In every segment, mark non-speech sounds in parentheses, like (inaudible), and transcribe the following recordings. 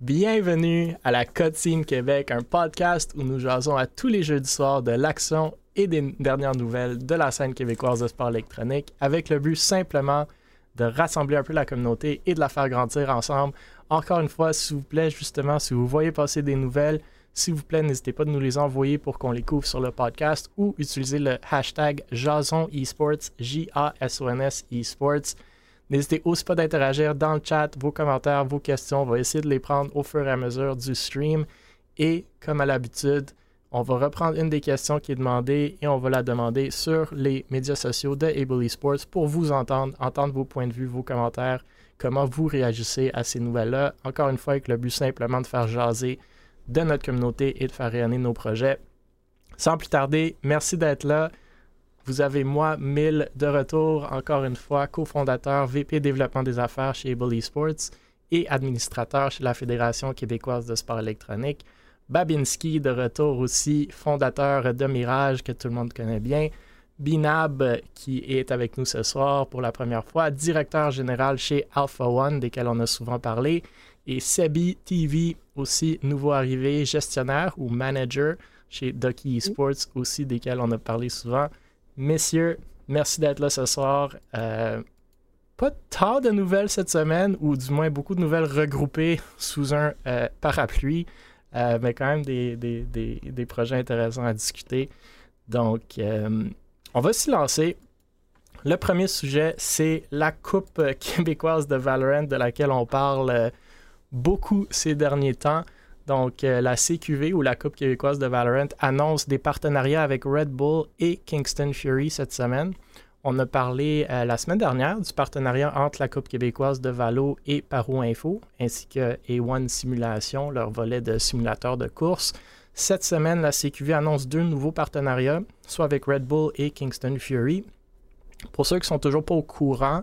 Bienvenue à la Team Québec, un podcast où nous jasons à tous les jeudis soirs de l'action et des dernières nouvelles de la scène québécoise de sport électronique, avec le but simplement de rassembler un peu la communauté et de la faire grandir ensemble. Encore une fois, s'il vous plaît, justement, si vous voyez passer des nouvelles, s'il vous plaît, n'hésitez pas de nous les envoyer pour qu'on les couvre sur le podcast ou utiliser le hashtag Jason Esports, J-A-S-O-N-S Esports. N'hésitez aussi pas d'interagir dans le chat, vos commentaires, vos questions. On va essayer de les prendre au fur et à mesure du stream. Et comme à l'habitude, on va reprendre une des questions qui est demandée et on va la demander sur les médias sociaux de Able Esports pour vous entendre, entendre vos points de vue, vos commentaires, comment vous réagissez à ces nouvelles-là. Encore une fois, avec le but simplement de faire jaser de notre communauté et de faire rayonner nos projets. Sans plus tarder, merci d'être là. Vous avez moi, Mille, de retour, encore une fois, cofondateur, VP développement des affaires chez Able Esports et administrateur chez la Fédération québécoise de sport électronique. Babinski, de retour aussi, fondateur de Mirage, que tout le monde connaît bien. Binab, qui est avec nous ce soir pour la première fois, directeur général chez Alpha One, desquels on a souvent parlé. Et Sebi TV, aussi nouveau arrivé, gestionnaire ou manager chez Ducky Esports, aussi desquels on a parlé souvent. Messieurs, merci d'être là ce soir. Euh, pas tant de nouvelles cette semaine, ou du moins beaucoup de nouvelles regroupées sous un euh, parapluie, euh, mais quand même des, des, projets intéressants à discuter. Donc, on va s'y lancer. Le premier sujet, c'est la Coupe (laughs) québécoise de Valorant de laquelle on parle beaucoup ces derniers temps. Donc, euh, la CQV ou la Coupe québécoise de Valorant annonce des partenariats avec Red Bull et Kingston Fury cette semaine. On a parlé euh, la semaine dernière du partenariat entre la Coupe québécoise de Valo et Paro Info, ainsi que A1 Simulation, leur volet de simulateur de course. Cette semaine, la CQV annonce deux nouveaux partenariats, soit avec Red Bull et Kingston Fury. Pour ceux qui sont toujours pas au courant,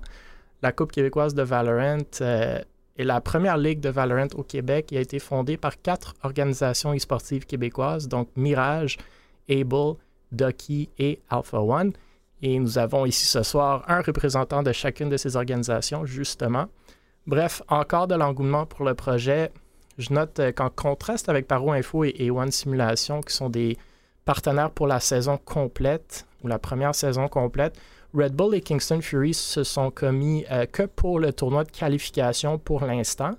la Coupe québécoise de Valorant euh, et la première ligue de Valorant au Québec a été fondée par quatre organisations e-sportives québécoises, donc Mirage, Able, Ducky et Alpha One. Et nous avons ici ce soir un représentant de chacune de ces organisations, justement. Bref, encore de l'engouement pour le projet. Je note euh, qu'en contraste avec Paro Info et A1 Simulation, qui sont des partenaires pour la saison complète, ou la première saison complète, Red Bull et Kingston Fury se sont commis euh, que pour le tournoi de qualification pour l'instant,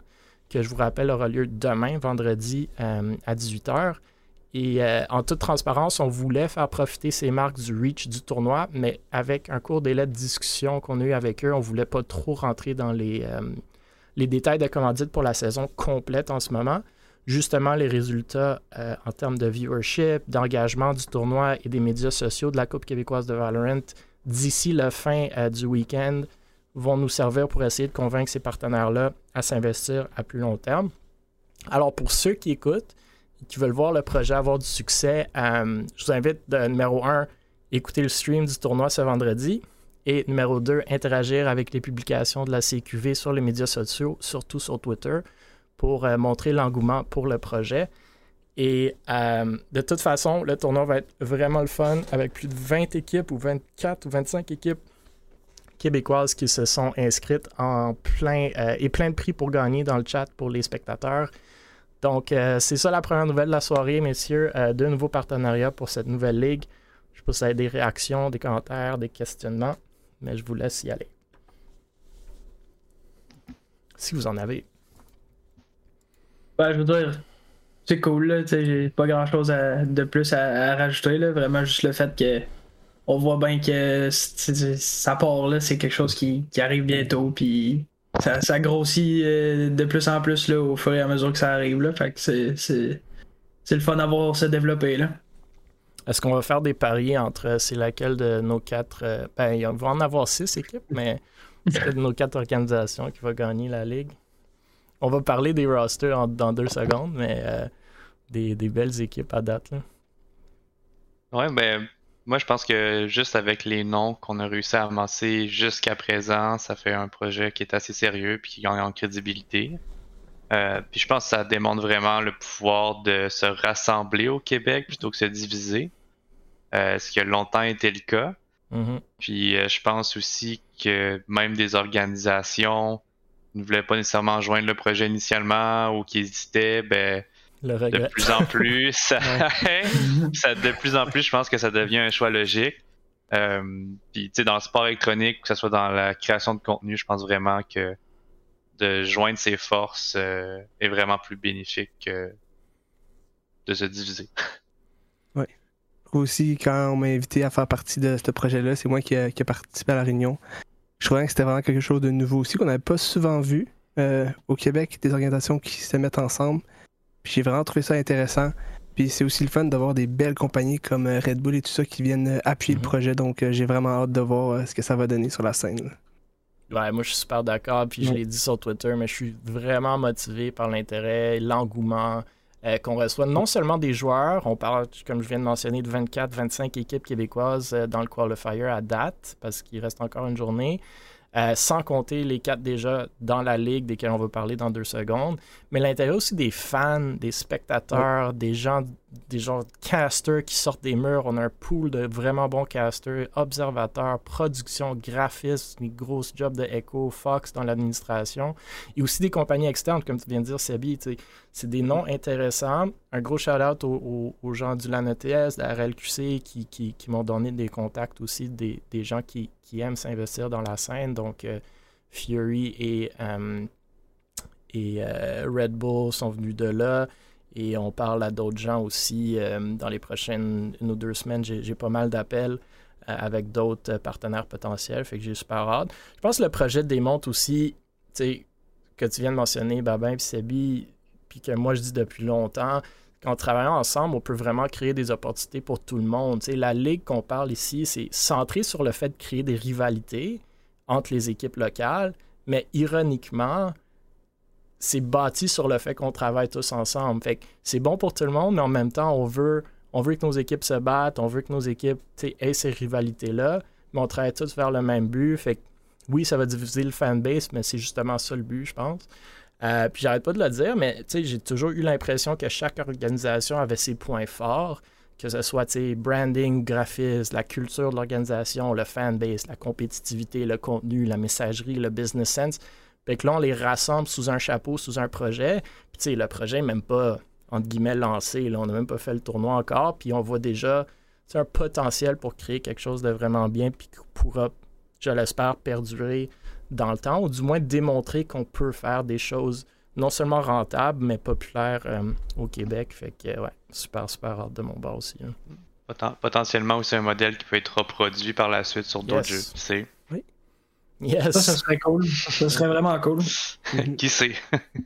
que je vous rappelle aura lieu demain, vendredi euh, à 18h. Et euh, en toute transparence, on voulait faire profiter ces marques du reach du tournoi, mais avec un court délai de discussion qu'on a eu avec eux, on ne voulait pas trop rentrer dans les, les détails de commandite pour la saison complète en ce moment. Justement, les résultats en termes de viewership, d'engagement du tournoi et des médias sociaux de la Coupe québécoise de Valorant d'ici la fin euh, du week-end vont nous servir pour essayer de convaincre ces partenaires-là à s'investir à plus long terme. Alors, pour ceux qui écoutent qui veulent voir le projet avoir du succès, euh, je vous invite, de, numéro 1, écouter le stream du tournoi ce vendredi. Et numéro 2, interagir avec les publications de la CQV sur les médias sociaux, surtout sur Twitter, pour euh, montrer l'engouement pour le projet. Et euh, de toute façon, le tournoi va être vraiment le fun avec plus de 20 équipes ou 24 ou 25 équipes québécoises qui se sont inscrites en plein euh, et plein de prix pour gagner dans le chat pour les spectateurs. Donc, euh, c'est ça la première nouvelle de la soirée, messieurs. deux nouveaux partenariats pour cette nouvelle ligue. Je vous avez des réactions, des commentaires, des questionnements, mais je vous laisse y aller. Si vous en avez. Ben, je veux dire, c'est cool, là. J'ai pas grand chose de plus à, rajouter, là. Vraiment, juste le fait que on voit bien que ça part, là. C'est quelque chose qui, arrive bientôt, puis ça, grossit euh, de plus en plus, là, au fur et à mesure que ça arrive, là. Fait que c'est. C'est le fun d'avoir se développer, là. Est-ce qu'on va faire des paris entre c'est laquelle de nos quatre. Euh, ben, il va en avoir six équipes, mais c'est de nos quatre organisations qui va gagner la ligue? On va parler des rosters dans deux secondes, mais euh, des, belles équipes à date. Là. Ouais, ben, moi je pense que juste avec les noms qu'on a réussi à amasser jusqu'à présent, ça fait un projet qui est assez sérieux puis qui gagne en crédibilité. Euh, puis je pense que ça démontre vraiment le pouvoir de se rassembler au Québec plutôt que se diviser. Euh, ce qui a longtemps été le cas. Mm-hmm. Puis euh, je pense aussi que même des organisations ne voulaient pas nécessairement joindre le projet initialement ou qui hésitaient, ben, de plus en plus, (laughs) ça, de plus en plus, je pense que ça devient un choix logique. Euh, puis, tu sais, dans le sport électronique, que ce soit dans la création de contenu, je pense vraiment que de joindre ses forces euh, est vraiment plus bénéfique que de se diviser. Oui. Aussi, quand on m'a invité à faire partie de ce projet-là, c'est moi qui ai participé à la réunion. Je trouvais que c'était vraiment quelque chose de nouveau aussi qu'on n'avait pas souvent vu euh, au Québec, des organisations qui se mettent ensemble. J'ai vraiment trouvé ça intéressant. Puis c'est aussi le fun d'avoir des belles compagnies comme euh, Red Bull et tout ça qui viennent euh, appuyer le mhm. projet. Donc j'ai vraiment hâte de voir ce que ça va donner sur la scène. Ouais, moi je suis super d'accord. Puis je l'ai dit sur Twitter, mais je suis vraiment motivé par l'intérêt, l'engouement qu'on reçoit. Non seulement des joueurs, on parle, comme je viens de mentionner, de 24-25 équipes québécoises dans le qualifier à date, parce qu'il reste encore une journée. Euh, sans compter les quatre déjà dans la ligue desquels on va parler dans deux secondes. Mais l'intérêt aussi des fans, des spectateurs, des gens, des gens casters qui sortent des murs. On a un pool de vraiment bons casters, observateurs, production, graphistes, des grosses jobs de Echo, Fox dans l'administration. Et aussi des compagnies externes, comme tu viens de dire, Sebi. C'est des noms intéressants. Un gros shout-out aux, gens du LANETS, de la RLQC, qui, qui, m'ont donné des contacts aussi, des, des gens qui, qui aiment s'investir dans la scène. Donc, euh, Fury et, euh, et euh, Red Bull sont venus de là. Et on parle à d'autres gens aussi. dans les prochaines une ou deux semaines, j'ai pas mal d'appels avec d'autres partenaires potentiels. Fait que j'ai super hâte. Je pense que le projet démontre aussi, tu sais, que tu viens de mentionner, Babin et Sebi, puis que moi je dis depuis longtemps, qu'en travaillant ensemble, on peut vraiment créer des opportunités pour tout le monde. la ligue qu'on parle ici, c'est centré sur le fait de créer des rivalités entre les équipes locales, mais ironiquement, c'est bâti sur le fait qu'on travaille tous ensemble. Fait c'est bon pour tout le monde, mais en même temps, on veut, on veut que nos équipes se battent, on veut que nos équipes aient ces rivalités-là, mais on travaille tous vers le même but. Fait oui, ça va diviser le fanbase, mais c'est justement ça le but, je pense. Euh, puis j'arrête pas de le dire, mais j'ai toujours eu l'impression que chaque organisation avait ses points forts, que ce soit branding, graphisme, la culture de l'organisation, le fanbase, la compétitivité, le contenu, la messagerie, le business sense. Fait que là, on les rassemble sous un chapeau, sous un projet. Puis le projet n'est même pas, entre guillemets, lancé. Là. On n'a même pas fait le tournoi encore. Puis on voit déjà un potentiel pour créer quelque chose de vraiment bien, puis qui pourra, je l'espère, perdurer dans le temps, ou du moins démontrer qu'on peut faire des choses non seulement rentables, mais populaires euh, au Québec. Fait que, ouais, super, super hâte de mon bord aussi. Hein. potentiellement aussi un modèle qui peut être reproduit par la suite sur d'autres jeux, tu sais. Oui. Yes. Ça, ça serait cool. Ça serait vraiment cool. (laughs) qui sait?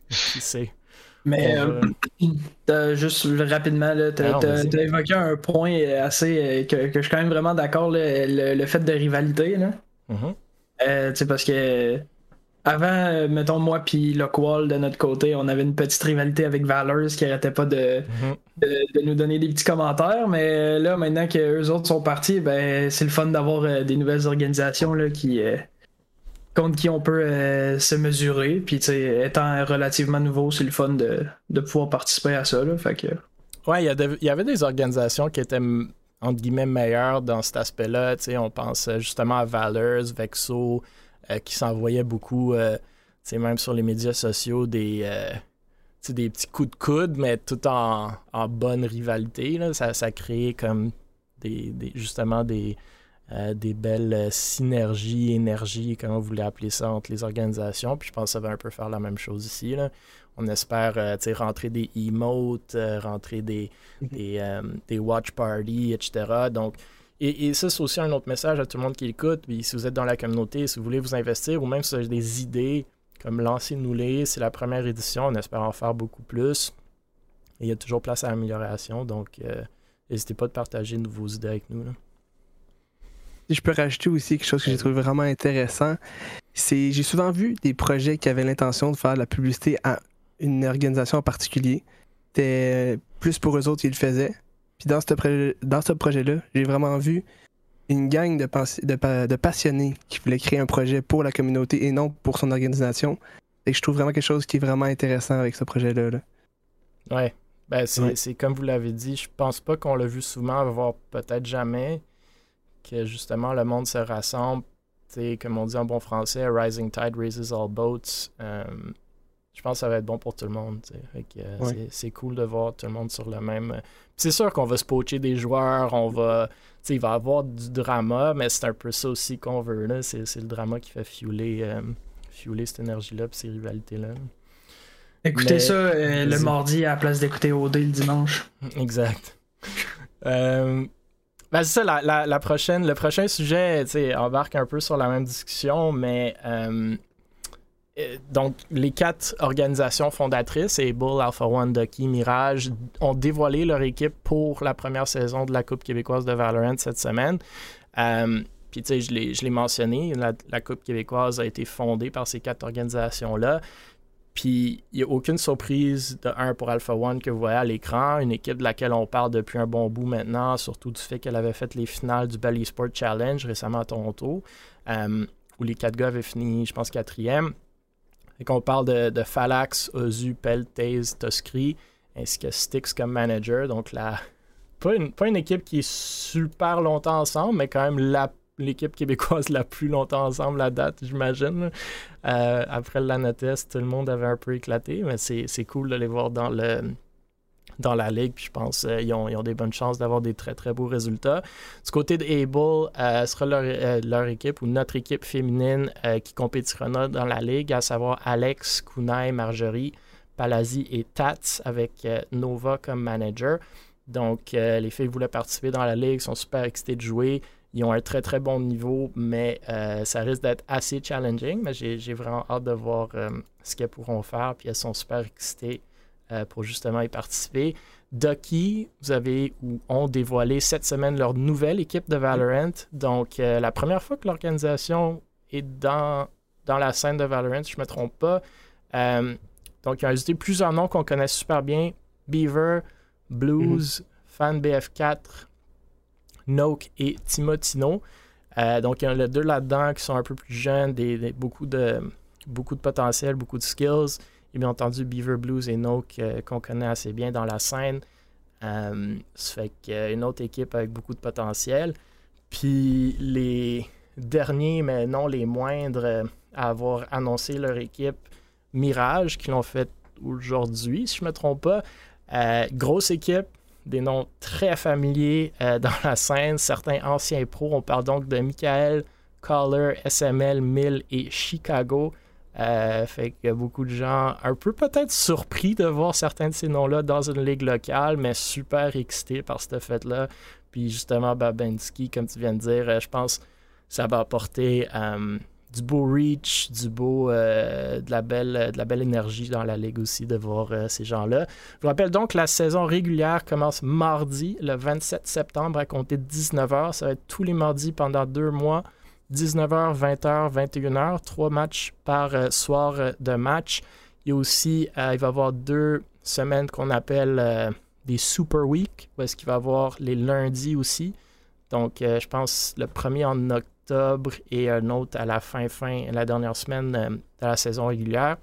qui sait? Mais euh, juste rapidement, tu as, évoqué un point assez euh, que, que, je suis quand même vraiment d'accord, le, fait de rivalité. Là. Mm-hmm. Euh, parce que avant, euh, mettons moi puis Lockwall de notre côté, on avait une petite rivalité avec Valors qui arrêtait pas de, mhm. de, nous donner des petits commentaires. Mais là, maintenant que eux autres sont partis, ben c'est le fun d'avoir euh, des nouvelles organisations là, qui contre qui on peut se mesurer. Puis étant relativement nouveau, c'est le fun de, pouvoir participer à ça. Là, fait que... Ouais, il y, avait des organisations qui étaient entre guillemets meilleur dans cet aspect-là. On pense euh, justement à Valors, Vexo, euh, qui s'envoyaient beaucoup, euh, même sur les médias sociaux, des, des petits coups de coude, mais tout en, bonne rivalité. Là. Ça, ça créait comme des, justement des, des belles synergies, énergies, comment vous voulez appeler ça, entre les organisations. Puis je pense que ça va un peu faire la même chose ici. Là on espère euh, rentrer des emotes, euh, rentrer des, mhm. euh, des, watch parties, etc. Donc, et, ça, c'est aussi un autre message à tout le monde qui écoute. Puis si vous êtes dans la communauté, si vous voulez vous investir ou même si vous avez des idées, comme lancez-nous-les. C'est la première édition. On espère en faire beaucoup plus. Et il y a toujours place à amélioration. Donc, n'hésitez pas de partager de vos idées avec nous. Si je peux rajouter aussi quelque chose que j'ai trouvé vraiment intéressant, c'est j'ai souvent vu des projets qui avaient l'intention de faire de la publicité à une organisation en particulier. C'était plus pour eux autres qu'ils le faisaient. Puis dans ce, dans ce projet-là, j'ai vraiment vu une gang de, de, de, passionnés qui voulaient créer un projet pour la communauté et non pour son organisation. Et je trouve vraiment quelque chose qui est vraiment intéressant avec ce projet-là. Là. Ouais. Ben, c'est comme vous l'avez dit, je pense pas qu'on l'a vu souvent, voire peut-être jamais, que justement le monde se rassemble comme on dit en bon français, Rising Tide raises all boats. Euh, je pense que ça va être bon pour tout le monde. Euh, c'est cool de voir tout le monde sur le même. C'est sûr qu'on va se pocher des joueurs, on va. il va y avoir du drama, mais c'est un peu ça aussi qu'on veut. C'est le drama qui fait fueler, cette énergie-là et ces rivalités-là. Écoutez ça le mardi à la place d'écouter OD le dimanche. Exact. euh, ben, c'est ça, la, la, prochaine, le prochain sujet embarque un peu sur la même discussion, mais euh, euh, donc les quatre organisations fondatrices, Able, Alpha One, Ducky, Mirage, ont dévoilé leur équipe pour la première saison de la Coupe québécoise de Valorant cette semaine. Euh, puis, tu sais, je l'ai mentionné, la, Coupe québécoise a été fondée par ces quatre organisations-là. Puis il n'y a aucune surprise de un pour Alpha One que vous voyez à l'écran, une équipe de laquelle on parle depuis un bon bout maintenant, surtout du fait qu'elle avait fait les finales du Bally Sport Challenge récemment à Toronto, euh, où les quatre gars avaient fini, je pense, quatrième. Et qu'on parle de, de Phalax, Ozu, Peltaze, Toskri, ainsi que Styx comme manager. Donc la, pas, une, pas une équipe qui est super longtemps ensemble, mais quand même la l'équipe québécoise la plus longtemps ensemble la date, j'imagine. Euh, après Lanatest, tout le monde avait un peu éclaté, mais c'est cool de les voir dans le dans la ligue, puis je pense qu'ils euh, ont, ils ont, des bonnes chances d'avoir des très très beaux résultats. Du côté de Able, euh, sera leur, leur, équipe ou notre équipe féminine qui compétira dans la ligue, à savoir Alex, Kunai, Marjorie, Palazzi et Tats avec Nova comme manager. Donc les filles voulaient participer dans la ligue, sont super excitées de jouer. Ils ont un très très bon niveau, mais euh, ça risque d'être assez challenging. Mais j'ai vraiment hâte de voir euh, ce qu'elles pourront faire. Puis elles sont super excitées euh, pour justement y participer. Ducky, vous avez ou ont dévoilé cette semaine leur nouvelle équipe de Valorant. Donc la première fois que l'organisation est dans, dans la scène de Valorant, si je ne me trompe pas. donc ils ont ajouté plusieurs noms qu'on connaît super bien. Beaver, Blues, Fan BF4, Noke et Timotino. Euh, donc, il y en a deux là-dedans qui sont un peu plus jeunes, beaucoup, de, beaucoup potentiel, beaucoup de skills. Et bien entendu, Beaver Blues et Noke euh, qu'on connaît assez bien dans la scène. Euh, ça fait qu'une autre équipe avec beaucoup de potentiel. Puis les derniers, mais non les moindres, à avoir annoncé leur équipe Mirage, qui l'ont fait aujourd'hui, si je ne me trompe pas. grosse équipe, des noms très familiers euh, (laughs) dans la scène, certains anciens pros. On parle donc de Michael, Caller, SML, Mill et Chicago. Euh, fait qu'il y a beaucoup de gens un peu peut-être surpris de voir certains de ces noms-là dans une ligue locale, mais super excités par ce fait-là. Puis justement, Babensky, comme tu viens de dire, euh, je pense que ça va apporter du beau reach, du beau, euh, de, la belle, de la belle énergie dans la ligue aussi de voir euh, ces gens-là. Je vous rappelle donc que la saison régulière commence mardi, le 27 septembre, à compter de 19h. Ça va être tous les mardis pendant deux mois. 19h, 20h, 21h, trois matchs par euh, soir de match. Il y a aussi, il va y avoir deux semaines qu'on appelle des Super Week, où est-ce qu'il va y avoir les lundis aussi. Donc, je pense le premier en octobre et un autre à la fin, fin, la dernière semaine euh, de la saison régulière.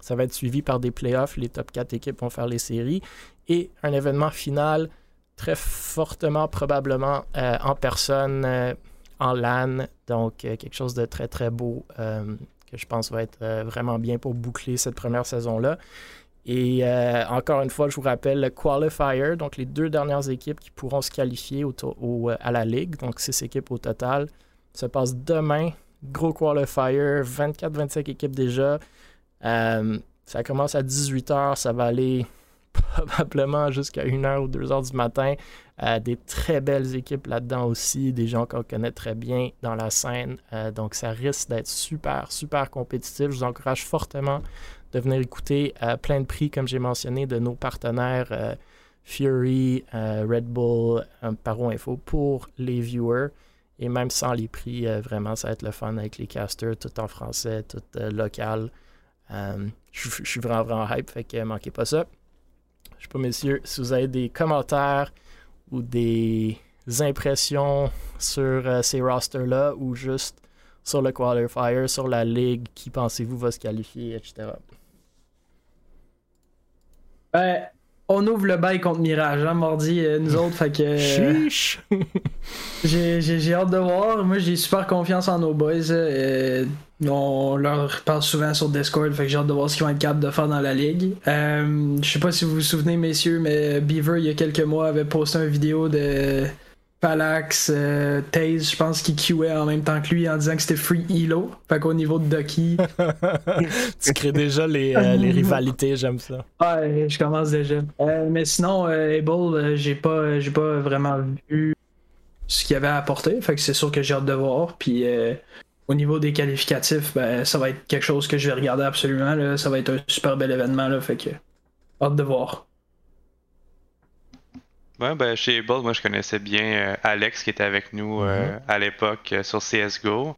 Ça va être suivi par des playoffs. Les top 4 équipes vont faire les séries. Et un événement final très fortement, probablement euh, en personne, euh, en LAN. Donc, quelque chose de très, très beau que je pense va être vraiment bien pour boucler cette première saison-là. Et encore une fois, je vous rappelle le qualifier, donc les deux dernières équipes qui pourront se qualifier au, à la Ligue, donc six équipes au total, se passe demain. Gros qualifier, 24-25 équipes déjà. Euh, ça commence à 18h, ça va aller (laughs) probablement jusqu'à 1h ou 2h du matin. Euh, des très belles équipes là-dedans aussi, des gens qu'on connaît très bien dans la scène. Euh, donc ça risque d'être super, super compétitif. Je vous encourage fortement de venir écouter plein de prix, comme j'ai mentionné, de nos partenaires Fury, Red Bull, Paro Info pour les viewers. Et même sans les prix, euh, vraiment, ça va être le fun avec les casters, tout en français, tout euh, local. Euh, je suis vraiment, vraiment hype, fait que manquez pas ça. Je sais pas, messieurs, si vous avez des commentaires ou des impressions sur ces rosters-là ou juste sur le qualifier, sur la ligue, qui pensez-vous va se qualifier, etc. Ben, on ouvre le bail contre Mirage, hein, mardi, euh, nous autres. Fait que. euh, Chiche! (laughs) j'ai, j'ai- j'ai hâte de voir. Moi, j'ai super confiance en nos boys. euh, on leur parle souvent sur Discord. Fait que j'ai hâte de voir ce qu'ils vont être capables de faire dans la ligue. Euh, je sais pas si vous vous souvenez, messieurs, mais Beaver, il y a quelques mois, avait posté une vidéo de. Palax, euh, Taze, je pense, qui queuait en même temps que lui en disant que c'était free Elo. Fait qu'au niveau de Ducky, (laughs) tu crées déjà les, euh, les rivalités, j'aime ça. Ouais, je commence déjà. Euh, mais sinon, Able, j'ai pas, j'ai pas vraiment vu ce qu'il y avait à apporter. Fait que c'est sûr que j'ai hâte de voir. Puis au niveau des qualificatifs, ben, ça va être quelque chose que je vais regarder absolument. Là. Ça va être un super bel événement. Là, fait que hâte de voir. Ouais, ben chez Able, moi je connaissais bien euh, Alex qui était avec nous euh, à l'époque euh, sur CSGO.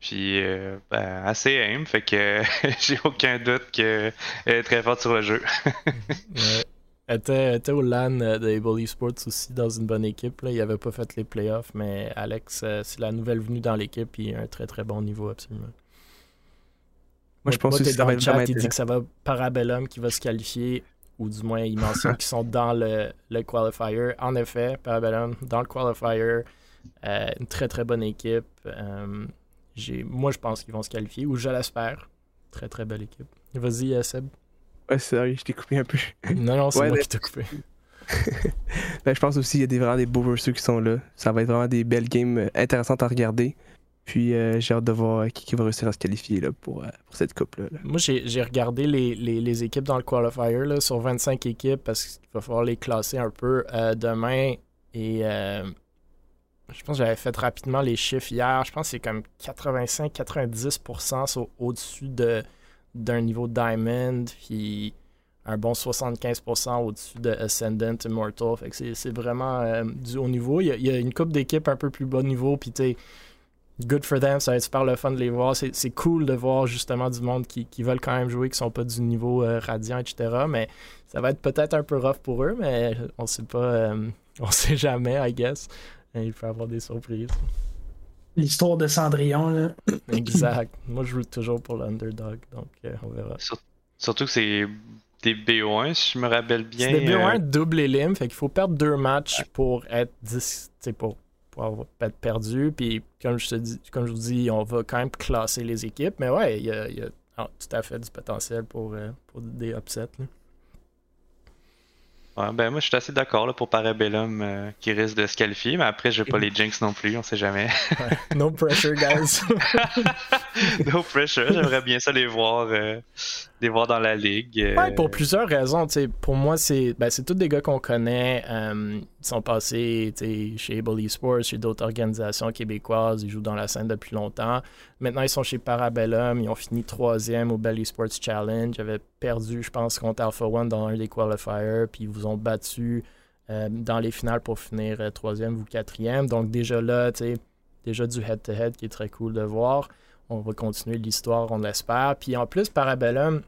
Puis euh, ben, assez aim, fait que (laughs) j'ai aucun doute qu'elle est très forte sur le jeu. (laughs) Ouais. (laughs) Elle était, elle était au LAN euh, de Able Esports aussi dans une bonne équipe. Là. Il avait pas fait les playoffs, mais Alex, euh, c'est la nouvelle venue dans l'équipe. Il a un très très bon niveau, absolument. Moi, je pense t'es que ça dans le chat, il dit que ça va Parabellum qui va se qualifier, ou du moins, il mentionne (laughs) qu'ils sont dans le, le qualifier. En effet, Parabellum dans le qualifier. Euh, une très très bonne équipe. Euh, moi, je pense qu'ils vont se qualifier, ou je l'espère. Très très belle équipe. Vas-y, euh, Seb. Ouais, sérieux, je t'ai coupé un peu. (laughs) Non, non, c'est Ouais, moi mais- qui t'ai coupé. (laughs) Ben, je pense aussi qu'il y a des, vraiment des beaux versus qui sont là. Ça va être vraiment des belles games intéressantes à regarder. Puis euh, j'ai hâte de voir qui, qui va réussir à se qualifier là, pour, euh, pour cette coupe-là. là. Moi, j'ai regardé les, les- équipes dans le qualifier là, sur 25 équipes parce qu'il va falloir les classer un peu euh, demain. Et je pense que j'avais fait rapidement les chiffres hier. Je pense que c'est comme 85-90% sont au-dessus de- d'un niveau Diamond. Puis un bon 75% au-dessus de Ascendant Immortal. Fait que c'est- vraiment du haut niveau. Il y a, une coupe d'équipes un peu plus bas niveau. Puis tu good for them, ça va être super le fun de les voir. C'est cool de voir justement du monde qui, qui veulent quand même jouer, qui sont pas du niveau euh, radiant, etc. Mais ça va être peut-être un peu rough pour eux, mais on sait pas, euh, (laughs) on sait jamais, I guess. Et Il peut y avoir des surprises. L'histoire de Cendrillon, là. (coughs) (coughs) Exact. Moi, je joue toujours pour l'underdog, donc euh, on verra. Sur- Surtout que c'est des BO1, si je me rappelle bien. C'est des BO1 euh, double élim, fait qu'il faut perdre deux matchs pour être 10, tu sais, pour, pour avoir- pas être perdu. Puis comme je te dis, comme je vous dis, on va quand même classer les équipes. Mais ouais, il y a, il y a, ah, tout à fait du potentiel pour, euh, pour des upsets. là. ouais, ben moi je suis assez d'accord là, pour Parabellum euh, qui risque de se qualifier, mais après je veux pas les jinx non plus, on sait jamais. No pressure, guys. (laughs) no pressure, j'aimerais bien ça les voir, euh, les voir dans la ligue. euh, Ouais, pour plusieurs raisons. Pour moi, c'est ben, tous des gars qu'on connaît. euh, ils sont passés chez Able Esports, chez d'autres organisations québécoises. Ils jouent dans la scène depuis longtemps. Maintenant, ils sont chez Parabellum. Ils ont fini troisième au Bell Esports Challenge. Ils avaient perdu, je pense, contre Alpha One dans un des qualifiers. Puis ils vous ont battu euh, dans les finales pour finir troisième ou quatrième. Donc déjà là, déjà du head-to-head qui est très cool de voir. On va continuer l'histoire, on l'espère. Puis en plus, Parabellum,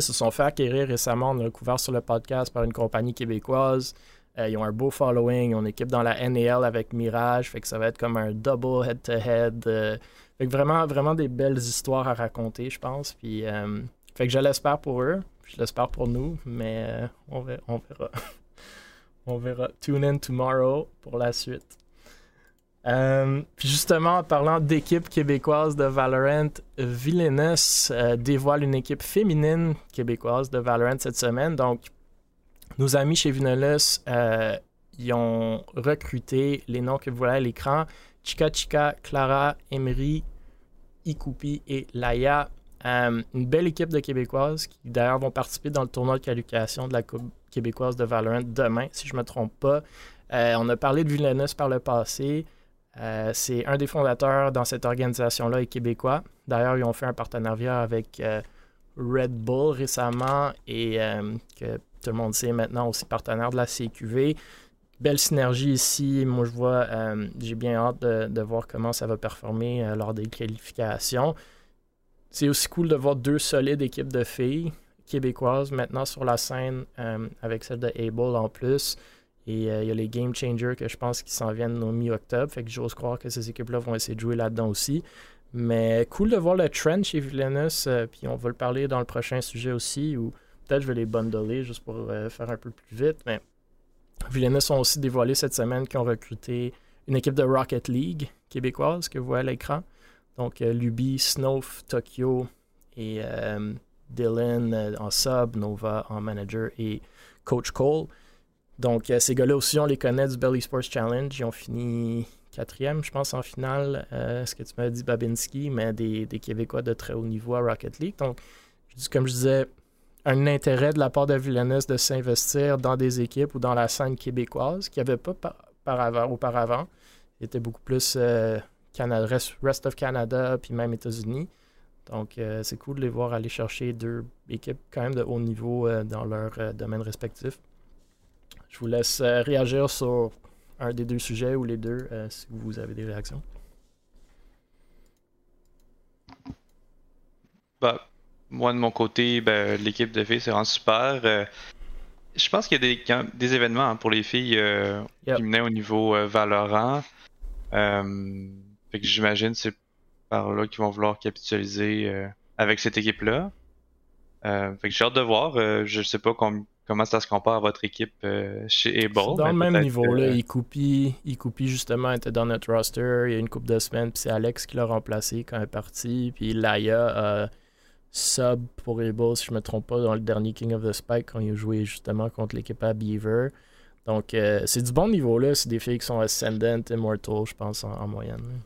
sais, se sont fait acquérir récemment, on a couvert sur le podcast par une compagnie québécoise. Euh, ils ont un beau following, ils une équipe dans la NAL avec Mirage, fait que ça va être comme un double head-to-head. euh, fait que vraiment, vraiment des belles histoires à raconter, je pense. Puis, euh, fait que je l'espère pour eux, je l'espère pour nous, mais on, on verra. (laughs) on verra. Tune in tomorrow pour la suite. Euh, puis justement, en parlant d'équipe québécoise de Valorant, Villainous euh, dévoile une équipe féminine québécoise de Valorant cette semaine. Donc, nos amis chez Villainous, euh, ils ont recruté les noms que vous voyez à l'écran Chica Chica, Clara, Emery, Ikupi et Laia. Euh, une belle équipe de Québécoises qui d'ailleurs vont participer dans le tournoi de qualification de la Coupe québécoise de Valorant demain, si je ne me trompe pas. On a parlé de Villainous par le passé. Euh, c'est un des fondateurs dans cette organisation-là est québécois. D'ailleurs, ils ont fait un partenariat avec euh, Red Bull récemment et euh, que tout le monde sait maintenant aussi partenaire de la CQV. Belle synergie ici. Moi, je vois, j'ai bien hâte de, de voir comment ça va performer lors des qualifications. C'est aussi cool de voir deux solides équipes de filles québécoises maintenant sur la scène avec celle de Able en plus. Et euh, il y a les Game Changers que je pense qui s'en viennent au mi-octobre. Fait que j'ose croire que ces équipes-là vont essayer de jouer là-dedans aussi. Mais cool de voir le trend chez Villainous. euh, puis on va le parler dans le prochain sujet aussi. Ou peut-être je vais les bundler juste pour euh, faire un peu plus vite. Mais Villeneuve ont aussi dévoilé cette semaine qu'ils ont recruté une équipe de Rocket League québécoise que vous voyez à l'écran. Donc, Luby, Snowf, Tokyo et Dylan en sub, Nova en manager et Coach Cole. Donc, euh, ces gars-là aussi, on les connaît du Belly Sports Challenge. Ils ont fini quatrième, je pense, en finale. Euh, ce que tu m'as dit, Babinski, mais des, Québécois de très haut niveau à Rocket League. Donc, comme je disais, un intérêt de la part de Villeneuve de s'investir dans des équipes ou dans la scène québécoise qu'il n'y avait pas par, par avant- auparavant. Il était beaucoup plus euh, Canada, rest, of Canada, puis même États-Unis. Donc, c'est cool de les voir aller chercher deux équipes quand même de haut niveau dans leur domaine respectif. Je vous laisse euh, réagir sur un des deux sujets ou les deux euh, si vous avez des réactions. Bah, moi, de mon côté, ben, l'équipe de filles, c'est vraiment super. Euh, je pense qu'il y a des, quand- des événements hein, pour les filles euh, Yep. qui menaient au niveau euh, Valorant. Fait que j'imagine que c'est par là qu'ils vont vouloir capitaliser avec cette équipe-là. Fait que j'ai hâte de voir. Je sais pas com- comment ça se compare à votre équipe euh, chez Able. C'est dans mais le même niveau. Là. Ikupi, Ikupi, justement, était dans notre roster il y a une couple de semaines. Puis c'est Alex qui l'a remplacé quand elle est partie. Puis Laia a sub pour Able, si je me trompe pas, dans le dernier King of the Spike quand il a joué justement contre l'équipe à Beaver. Donc euh, c'est du bon niveau. là. C'est des filles qui sont Ascendant, Immortal, je pense, en, en moyenne. là.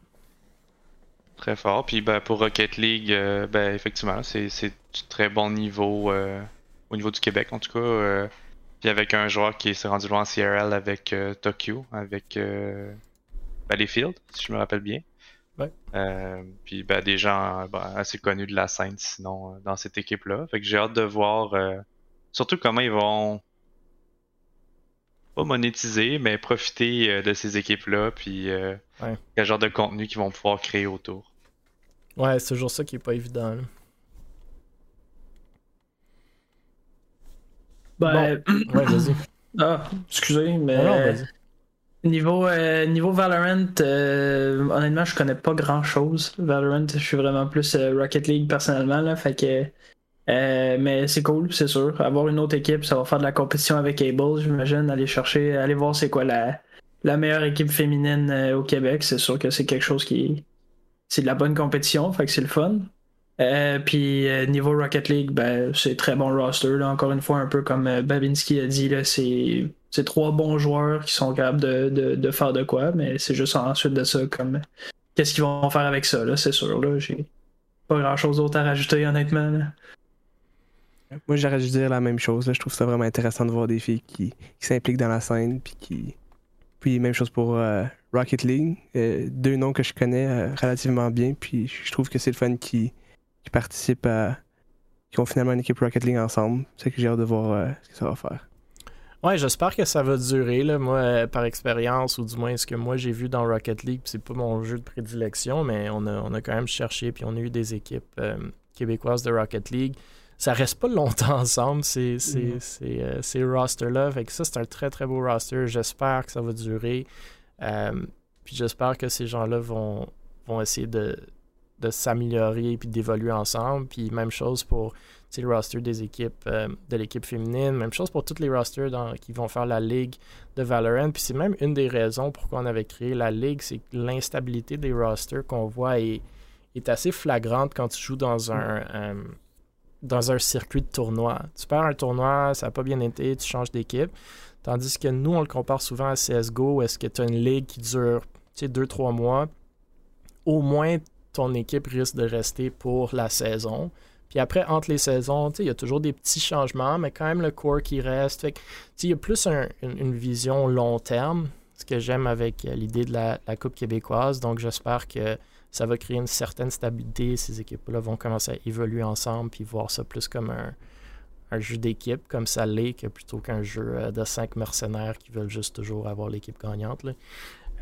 Très fort. Puis ben, pour Rocket League, euh, ben, effectivement, c'est c'est du très bon niveau euh, au niveau du Québec en tout cas. euh, puis avec un joueur qui s'est rendu loin en CRL avec euh, Tokyo, avec euh, Battlefield, si je me rappelle bien. Ouais. Euh, puis ben, des gens ben, assez connus de la scène sinon euh, dans cette équipe-là. Fait que j'ai hâte de voir euh, surtout comment ils vont pas monétiser, mais profiter euh, de ces équipes-là, puis euh, Ouais. quel genre de contenu qu'ils vont pouvoir créer autour. Ouais, c'est toujours ça qui est pas évident. là. Ben, Ouais, (clears throat) vas-y. ah, excusez, mais. Non, non, vas-y. Niveau, euh, niveau Valorant, euh, honnêtement, je connais pas grand chose. Valorant, je suis vraiment plus euh, Rocket League personnellement, là, fait que. mais c'est cool, c'est sûr. Avoir une autre équipe, ça va faire de la compétition avec Able, j'imagine. Aller chercher, aller voir c'est quoi la, la meilleure équipe féminine au Québec. C'est sûr que c'est quelque chose qui. C'est de la bonne compétition, fait que c'est le fun. Euh, puis euh, niveau Rocket League, ben, c'est très bon roster. Là. Encore une fois, un peu comme euh, Babinski a dit, c'est trois bons joueurs qui sont capables de, de, faire de quoi, mais c'est juste ensuite de ça comme qu'est-ce qu'ils vont faire avec ça, là, c'est sûr. Là, j'ai pas grand chose d'autre à rajouter honnêtement. Là. Moi, j'aurais dû dire la même chose. là. Je trouve ça vraiment intéressant de voir des filles qui, qui s'impliquent dans la scène. Puis, qui... puis même chose pour euh, Rocket League. Deux noms que je connais relativement bien. Puis je trouve que c'est le fun qui, qui participent à. qui ont finalement une équipe Rocket League ensemble. C'est que j'ai hâte de voir euh, ce que ça va faire. Ouais, j'espère que ça va durer. Là. Moi, euh, par expérience, ou du moins ce que moi j'ai vu dans Rocket League, c'est pas mon jeu de prédilection, mais on a, on a quand même cherché, puis on a eu des équipes euh, québécoises de Rocket League. Ça reste pas longtemps (laughs) ensemble, ces, ces, Mhm. ces, ces rosters-là. Fait que ça, c'est un très très beau roster. J'espère que ça va durer. Euh, puis j'espère que ces gens-là vont, vont essayer de, de s'améliorer puis d'évoluer ensemble. Puis même chose pour le roster des équipes euh, de l'équipe féminine. Même chose pour tous les rosters qui vont faire la ligue de Valorant. Puis c'est même une des raisons pourquoi on avait créé la ligue, c'est que l'instabilité des rosters qu'on voit est, est assez flagrante quand tu joues dans un, euh, dans un circuit de tournoi. Tu perds un tournoi, ça n'a pas bien été, tu changes d'équipe. Tandis que nous, on le compare souvent à CSGO, où est-ce que tu as une ligue qui dure 2-3 mois. Au moins, ton équipe risque de rester pour la saison. Puis après, entre les saisons, il y a toujours des petits changements, mais quand même le core qui reste. Il y a plus un- une, vision long terme, ce que j'aime avec euh, l'idée de la, Coupe québécoise. Donc j'espère que ça va créer une certaine stabilité. Ces équipes-là vont commencer à évoluer ensemble, puis voir ça plus comme un, jeu d'équipe, comme ça l'est, plutôt qu'un jeu euh, de cinq mercenaires qui veulent juste toujours avoir l'équipe gagnante.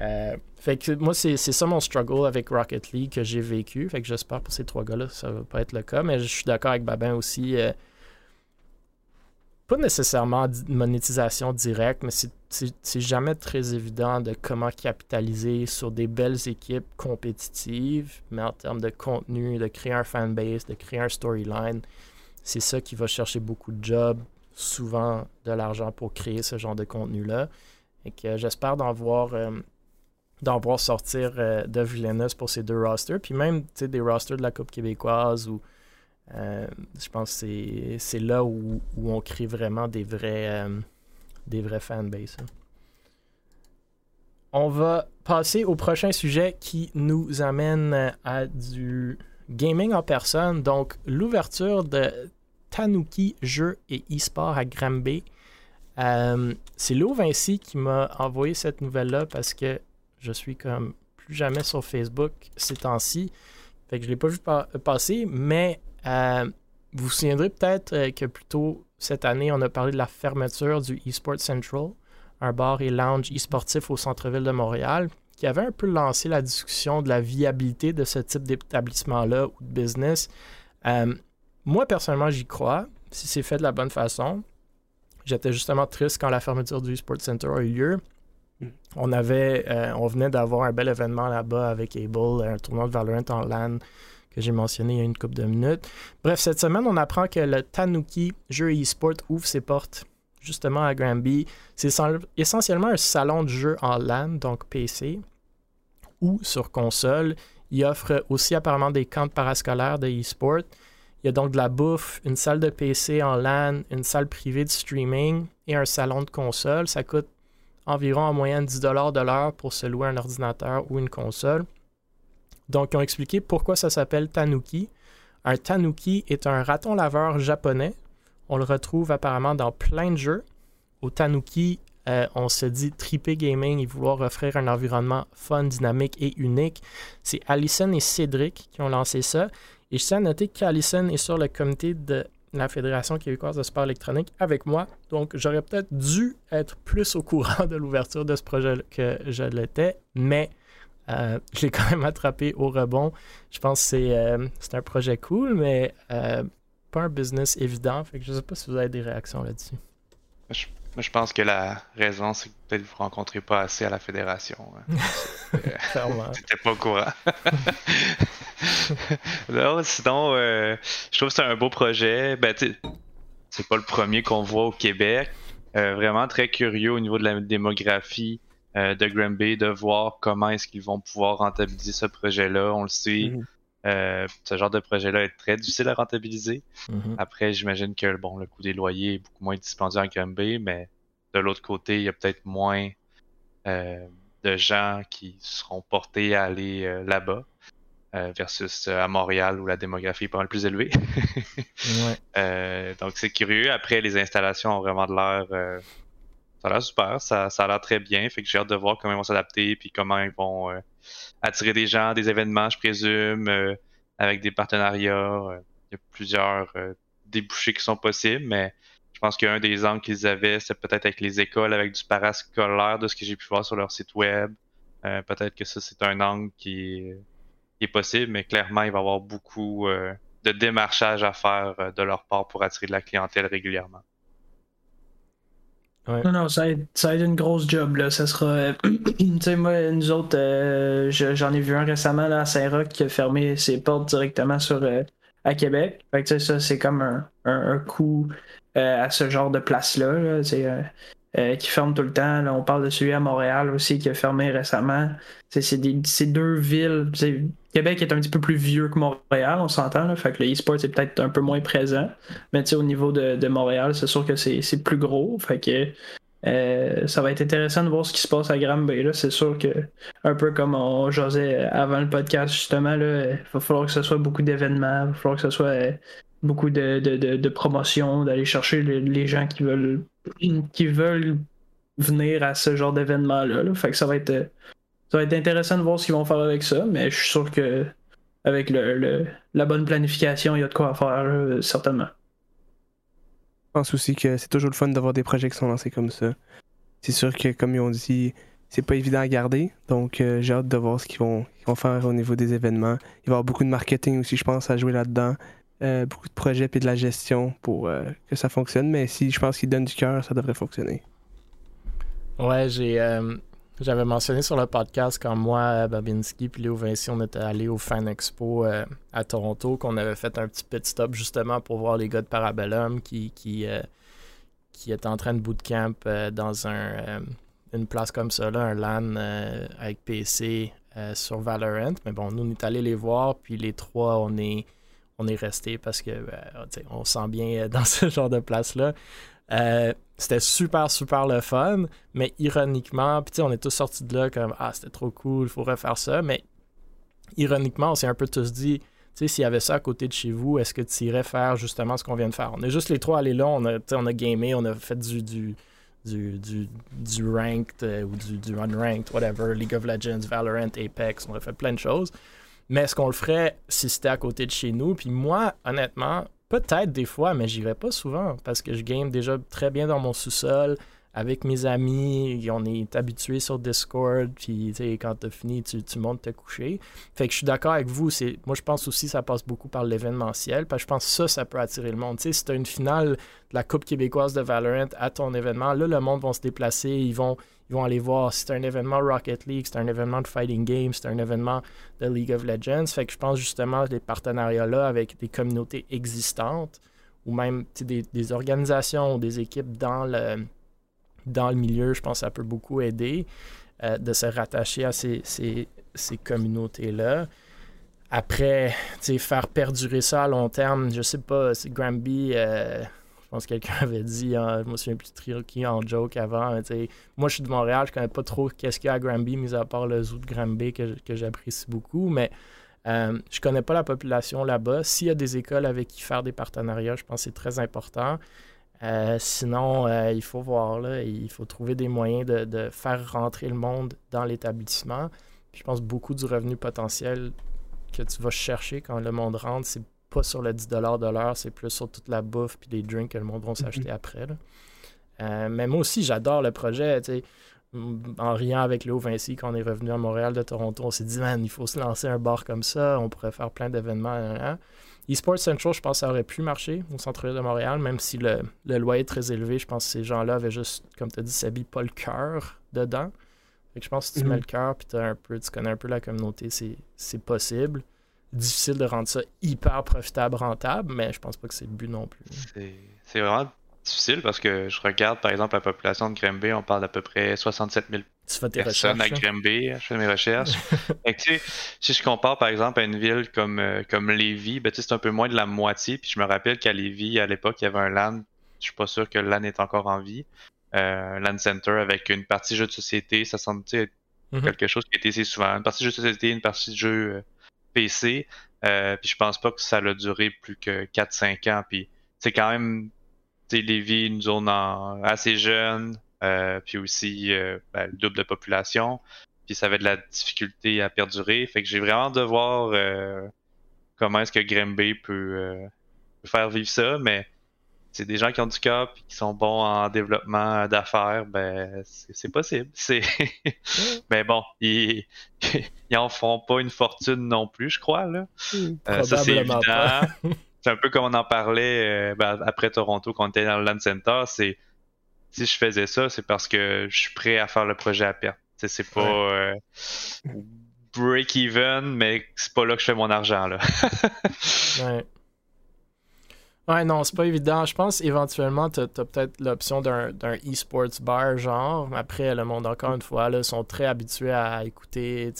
Euh, fait que moi, c'est ça mon struggle avec Rocket League que j'ai vécu. Fait que j'espère pour ces trois gars-là, ça va pas être le cas. Mais je suis d'accord avec Babin aussi. euh, pas nécessairement monétisation directe, mais c'est- jamais très évident de comment capitaliser sur des belles équipes compétitives, mais en termes de contenu, de créer un fanbase, de créer un storyline, c'est ça qui va chercher beaucoup de jobs, souvent de l'argent pour créer ce genre de contenu-là. Et que j'espère d'en voir, euh, d'en voir sortir euh, de Villeneuve pour ces deux rosters. Puis même des rosters de la Coupe québécoise où euh, je pense que c'est là où, où, on crée vraiment des vrais, des vrais fanbases. Hein. On va passer au prochain sujet qui nous amène à du gaming en personne. Donc, l'ouverture de Tanuki Jeux et e-sport à Granby. Euh, c'est Lou Vinci qui m'a envoyé cette nouvelle-là parce que je suis comme plus jamais sur Facebook ces temps-ci. Fait que je ne l'ai pas vu passer, mais euh, vous vous souviendrez peut-être euh, que plus tôt cette année, on a parlé de la fermeture du eSport Central, un bar et lounge e-sportif au centre-ville de Montréal, qui avait un peu lancé la discussion de la viabilité de ce type d'établissement-là ou de business. Moi, personnellement, j'y crois, si c'est fait de la bonne façon. J'étais justement triste quand la fermeture du Sport Center a eu lieu. Hmm. On avait, euh, on venait d'avoir un bel événement là-bas avec Able, un tournoi de Valorant en LAN que j'ai mentionné il y a une couple de minutes. Bref, cette semaine, on apprend que le Tanuki Jeu e-sport ouvre ses portes justement à Granby. C'est essentiellement un salon de jeu en LAN, donc PC, ou sur console. Il offre aussi apparemment des camps parascolaires de e-sport. Il y a donc de la bouffe, une salle de PC en LAN, une salle privée de streaming et un salon de console. Ça coûte environ en moyenne 10 de l'heure pour se louer un ordinateur ou une console. Donc, ils ont expliqué pourquoi ça s'appelle Tanuki. Un Tanuki est un raton laveur japonais. On le retrouve apparemment dans plein de jeux. Au Tanuki, euh, on se dit triper gaming et vouloir offrir un environnement fun, dynamique et unique. C'est Allison et Cédric qui ont lancé ça. Et je tiens à noter qu'Alison est sur le comité de la Fédération québécoise de sport électronique avec moi. Donc, j'aurais peut-être dû être plus au courant de l'ouverture de ce projet que je l'étais, mais euh, je l'ai quand même attrapé au rebond. Je pense que c'est euh, un projet cool, mais euh, pas un business évident. Fait que je ne sais pas si vous avez des réactions là-dessus. Je, je, pense que la raison, c'est que peut-être vous ne rencontrez pas assez à la fédération. Hein. (laughs) C'était pas au courant. (laughs) non, sinon, euh, je trouve que c'est un beau projet. Ben, c'est pas le premier qu'on voit au Québec. Euh, vraiment très curieux au niveau de la démographie euh, de Granby, de voir comment est-ce qu'ils vont pouvoir rentabiliser ce projet-là. On le sait, mhm. ce genre de projet-là est très difficile à rentabiliser. Mhm. Après, j'imagine que bon, le coût des loyers est beaucoup moins dispendieux à Granby, mais de l'autre côté, il y a peut-être moins de gens qui seront portés à aller là-bas. Euh, versus euh, à Montréal où la démographie est pas mal plus élevée. (laughs) Euh, donc c'est curieux. Après, les installations ont vraiment de l'air. Ça a l'air super, ça, ça a l'air très bien. Fait que j'ai hâte de voir comment ils vont s'adapter puis comment ils vont attirer des gens, des événements, je présume, avec des partenariats. Il y a plusieurs débouchés qui sont possibles, mais je pense qu'un des angles qu'ils avaient, c'est peut-être avec les écoles, avec du parascolaire, de ce que j'ai pu voir sur leur site web. peut-être que ça, c'est un angle qui qui est possible, mais clairement, il va y avoir beaucoup euh, de démarchage à faire euh, de leur part pour attirer de la clientèle régulièrement. Non, non, ça va, être, une grosse job. Là. Ça sera. (clears throat) tu sais, moi, nous autres, euh, j'en ai vu un récemment là, à Saint-Roch qui a fermé ses portes directement sur, à Québec. Fait que, ça, c'est comme un, un, coût à ce genre de place-là. Là, qui ferme tout le temps. on parle de celui à Montréal aussi qui a fermé récemment. C'est deux villes. Québec est un petit peu plus vieux que Montréal, on s'entend. Fait que le e-sport est peut-être un peu moins présent. Mais au niveau de, Montréal, c'est sûr que c'est plus gros. Fait que euh, ça va être intéressant de voir ce qui se passe à Granby. C'est sûr que, un peu comme on jasait avant le podcast, justement, là, il va falloir que ce soit beaucoup d'événements, il va falloir que ce soit euh, beaucoup de, de, promotions, d'aller chercher les, gens qui veulent qui veulent venir à ce genre d'événement-là. Fait que ça va être ça va être intéressant de voir ce qu'ils vont faire avec ça, mais je suis sûr que avec le, la bonne planification, il y a de quoi faire, certainement. Je pense aussi que c'est toujours le fun d'avoir des projets qui sont lancés comme ça. C'est sûr que, comme ils ont dit, c'est pas évident à garder, donc euh, j'ai hâte de voir ce qu'ils vont, vont, faire au niveau des événements. Il va y avoir beaucoup de marketing aussi, je pense, à jouer là-dedans. Euh, beaucoup de projets et de la gestion pour euh, que ça fonctionne, mais si je pense qu'ils donnent du cœur, ça devrait fonctionner. Ouais, j'ai J'avais mentionné sur le podcast quand moi, Babinski puis Léo Vinci, on était allés au Fan Expo euh, à Toronto, qu'on avait fait un petit pit stop justement pour voir les gars de Parabellum qui, qui, euh, qui étaient en train de bootcamp euh, dans un, une place comme ça, un LAN avec PC sur Valorant. Mais bon, nous, on est allés les voir, puis les trois, on est, on est restés parce que on sent bien (laughs) dans ce genre de place-là. Euh, c'était super, super le fun, mais ironiquement, puis on est tous sortis de là comme Ah, c'était trop cool, il faut refaire ça, mais ironiquement, on s'est un peu tous dit tu sais, s'il y avait ça à côté de chez vous, est-ce que tu irais faire justement ce qu'on vient de faire? On est juste les trois allés là, on a, on a gamé, on a fait du, du, du, du, ranked euh, ou du, du unranked, whatever, League of Legends, Valorant, Apex, on a fait plein de choses. Mais est-ce qu'on le ferait si c'était à côté de chez nous? Puis moi, honnêtement, Peut-être des fois, mais j'irai pas souvent parce que je game déjà très bien dans mon sous-sol avec mes amis. On est habitué sur Discord. Puis quand tu as fini, tu, tu, montes te coucher. Fait que je suis d'accord avec vous. Moi, je pense aussi que ça passe beaucoup par l'événementiel. Parce que je pense que ça, ça peut attirer le monde. si tu as une finale de la Coupe québécoise de Valorant à ton événement, là, le monde va se déplacer. Ils vont ils vont aller voir si c'est un événement Rocket League, c'est un événement de Fighting Games, c'est un événement de League of Legends. Fait que je pense justement des partenariats-là avec des communautés existantes ou même des, des, organisations ou des équipes dans le, dans le milieu, je pense que ça peut beaucoup aider euh, de se rattacher à ces, ces, ces communautés-là. Après, faire perdurer ça à long terme, je sais pas, Granby. Euh, pense que quelqu'un (laughs) avait dit, hein, je me souviens plus qui en joke avant. moi, je suis de Montréal, je connais pas trop qu'est-ce qu'il y a à Granby, mis à part le zoo de Granby que, j'apprécie beaucoup. Mais euh, je connais pas la population là-bas. S'il y a des écoles avec qui faire des partenariats, je pense que c'est très important. Euh, sinon, euh, il faut voir, là, il faut trouver des moyens de, de faire rentrer le monde dans l'établissement. Je pense beaucoup du revenu potentiel que tu vas chercher quand le monde rentre, c'est pas sur le 10 de l'heure, c'est plus sur toute la bouffe puis les drinks que le monde va s'acheter mhm. après. Euh, mais moi aussi, j'adore le projet. En riant avec Léo Vinci, quand on est revenu à Montréal de Toronto, on s'est dit, man, il faut se lancer un bar comme ça, on pourrait faire plein d'événements. Hein, hein. eSports Central, je pense que ça aurait pu marcher au centre-ville de Montréal, même si le, loyer est très élevé. Je pense que ces gens-là avaient juste, comme tu as dit, Sabi, pas le cœur dedans. je pense que si tu mets mhm. le cœur puis un peu, tu connais un peu la communauté, c'est possible difficile de rendre ça hyper profitable, rentable, mais je pense pas que c'est le but non plus. C'est vraiment difficile parce que je regarde par exemple la population de Grimby, on parle d'à peu près 67 000 personnes à Grimby, je fais mes recherches. (laughs) si je compare par exemple à une ville comme, euh, comme Lévis, ben, c'est un peu moins de la moitié. Puis je me rappelle qu'à Lévis, à l'époque, il y avait un LAN, je suis pas sûr que le LAN est encore en vie, euh, LAN Center avec une partie jeu de société, ça semble être mm-hmm. quelque chose qui était assez souvent. Une partie jeu de société, une partie de jeu euh, PC. Euh, puis je pense pas que ça a duré plus que 4-5 ans. Puis c'est quand même, tu sais, Lévis, une zone assez jeune, euh, puis aussi euh, ben, le double de population. Puis ça avait de la difficulté à perdurer. Fait que j'ai vraiment de voir comment est-ce que Grimby peut, peut, faire vivre ça. Mais c'est des gens qui ont du cœur et qui sont bons en développement d'affaires, ben c'est possible. (laughs) C'est mais bon, ils, (laughs) ils en font pas une fortune non plus, je crois là. Hmm, euh, ça c'est évident. (laughs) c'est un peu comme on en parlait euh, ben, après Toronto quand on était dans le Land Center, c'est si je faisais ça, c'est parce que je suis prêt à faire le projet à perte. C'est pas euh, break even, mais c'est pas là que je fais mon argent là. ouais. Ouais, non, c'est pas évident. Je pense éventuellement, tu as, peut-être l'option d'un e-sports bar, genre. Après, le monde, encore une fois, là, sont très habitués à écouter